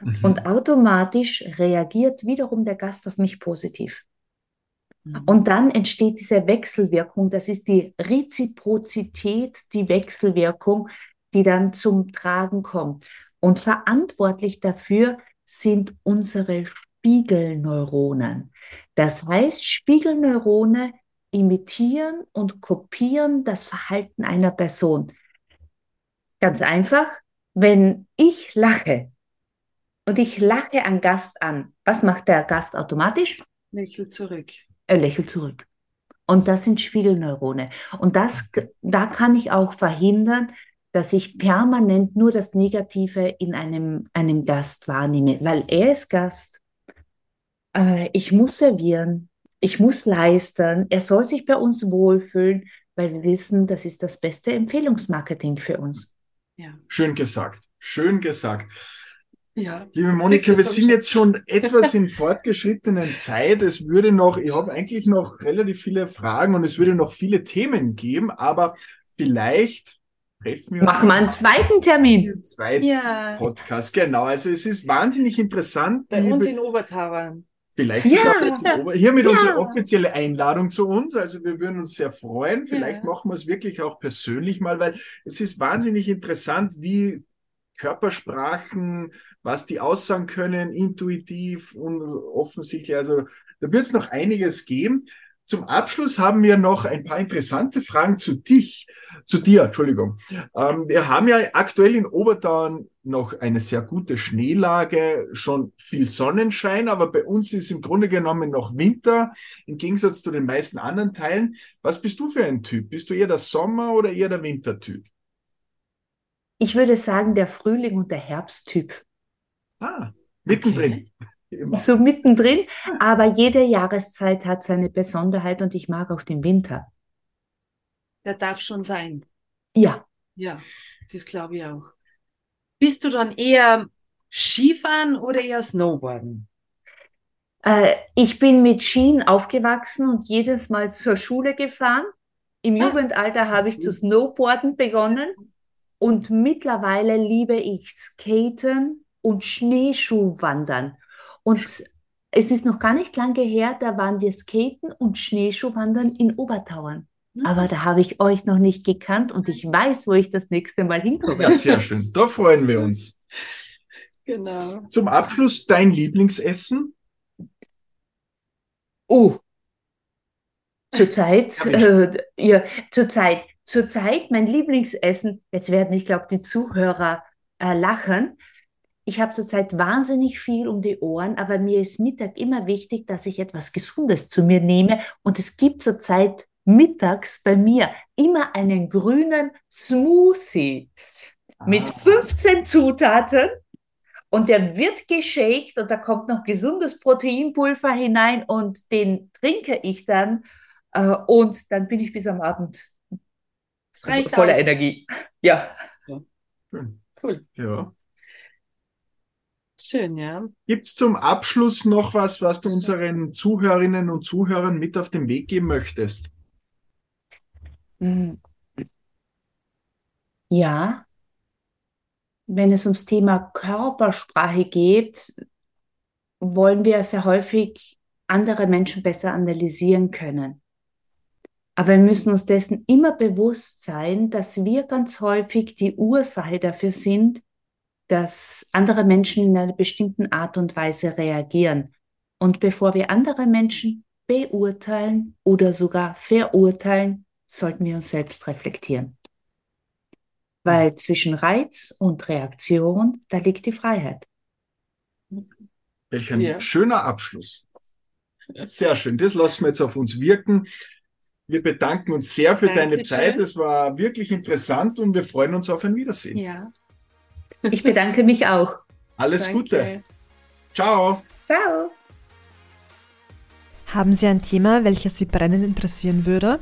Mhm. Und automatisch reagiert wiederum der Gast auf mich positiv. Mhm. Und dann entsteht diese Wechselwirkung, das ist die Reziprozität, die Wechselwirkung, die dann zum Tragen kommt. Und verantwortlich dafür sind unsere Spiegelneuronen. Das heißt, Spiegelneurone imitieren und kopieren das Verhalten einer Person. Ganz einfach, wenn ich lache und ich lache einen Gast an, was macht der Gast automatisch? Lächelt zurück. Er lächelt zurück. Und das sind Spiegelneurone. Und das, da kann ich auch verhindern, dass ich permanent nur das Negative in einem, einem Gast wahrnehme, weil er ist Gast. Äh, ich muss servieren, ich muss leisten, er soll sich bei uns wohlfühlen, weil wir wissen, das ist das beste Empfehlungsmarketing für uns. Ja. Schön gesagt, schön gesagt. Ja. Liebe Monika, wir sind jetzt schon etwas in fortgeschrittenen Zeit. Es würde noch, ich habe eigentlich noch relativ viele Fragen und es würde noch viele Themen geben, aber vielleicht treffen wir uns. Machen wir einen zweiten Termin. Zweiten ja. Podcast, genau. Also es ist wahnsinnig interessant. Bei uns in Obertauern. Vielleicht ja. sogar hiermit ja. unsere offizielle Einladung zu uns. Also wir würden uns sehr freuen. Vielleicht ja. machen wir es wirklich auch persönlich mal, weil es ist wahnsinnig interessant, wie Körpersprachen, was die aussagen können, intuitiv und offensichtlich. Also da wird es noch einiges geben. Zum Abschluss haben wir noch ein paar interessante Fragen zu dich, zu dir, Entschuldigung. Ähm, wir haben ja aktuell in Obertauern noch eine sehr gute Schneelage, schon viel Sonnenschein, aber bei uns ist im Grunde genommen noch Winter, im Gegensatz zu den meisten anderen Teilen. Was bist du für ein Typ? Bist du eher der Sommer- oder eher der Wintertyp? Ich würde sagen, der Frühling- und der Herbsttyp. Ah, mittendrin. Okay. Immer. so mittendrin. Aber jede Jahreszeit hat seine Besonderheit und ich mag auch den Winter. Der darf schon sein. Ja. Ja, das glaube ich auch. Bist du dann eher Skifahren oder eher Snowboarden? Äh, ich bin mit Skien aufgewachsen und jedes Mal zur Schule gefahren. Im ah. Jugendalter habe ich zu Snowboarden begonnen und mittlerweile liebe ich Skaten und Schneeschuhwandern. Und es ist noch gar nicht lange her, da waren wir Skaten und Schneeschuhwandern in Obertauern. Ja. Aber da habe ich euch noch nicht gekannt und ich weiß, wo ich das nächste Mal hinkomme. Ja, sehr schön. Da freuen wir uns. Genau. Zum Abschluss dein Lieblingsessen? Oh. Zurzeit, äh, ja, zurzeit, zurzeit mein Lieblingsessen, jetzt werden, ich glaube, die Zuhörer äh, lachen, ich habe zurzeit wahnsinnig viel um die Ohren, aber mir ist Mittag immer wichtig, dass ich etwas Gesundes zu mir nehme. Und es gibt zurzeit mittags bei mir immer einen grünen Smoothie ah. mit 15 Zutaten. Und der wird geshakt und da kommt noch gesundes Proteinpulver hinein und den trinke ich dann. Äh, und dann bin ich bis am Abend voller aus. Energie. Ja. ja. Cool. Ja. Schön, ja. Gibt es zum Abschluss noch was, was du unseren Zuhörerinnen und Zuhörern mit auf den Weg geben möchtest? Mhm. Ja, wenn es ums Thema Körpersprache geht, wollen wir sehr häufig andere Menschen besser analysieren können. Aber wir müssen uns dessen immer bewusst sein, dass wir ganz häufig die Ursache dafür sind, dass andere Menschen in einer bestimmten Art und Weise reagieren. Und bevor wir andere Menschen beurteilen oder sogar verurteilen, sollten wir uns selbst reflektieren. Weil zwischen Reiz und Reaktion, da liegt die Freiheit. Welch ein ja. schöner Abschluss. Sehr schön. Das lassen wir jetzt auf uns wirken. Wir bedanken uns sehr für Dankeschön. deine Zeit. Es war wirklich interessant und wir freuen uns auf ein Wiedersehen. Ja. Ich bedanke mich auch. Alles Danke. Gute. Ciao. Ciao. Haben Sie ein Thema, welches Sie brennend interessieren würde?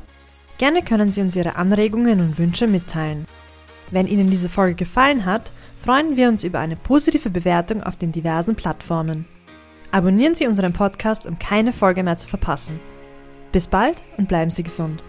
Gerne können Sie uns Ihre Anregungen und Wünsche mitteilen. Wenn Ihnen diese Folge gefallen hat, freuen wir uns über eine positive Bewertung auf den diversen Plattformen. Abonnieren Sie unseren Podcast, um keine Folge mehr zu verpassen. Bis bald und bleiben Sie gesund.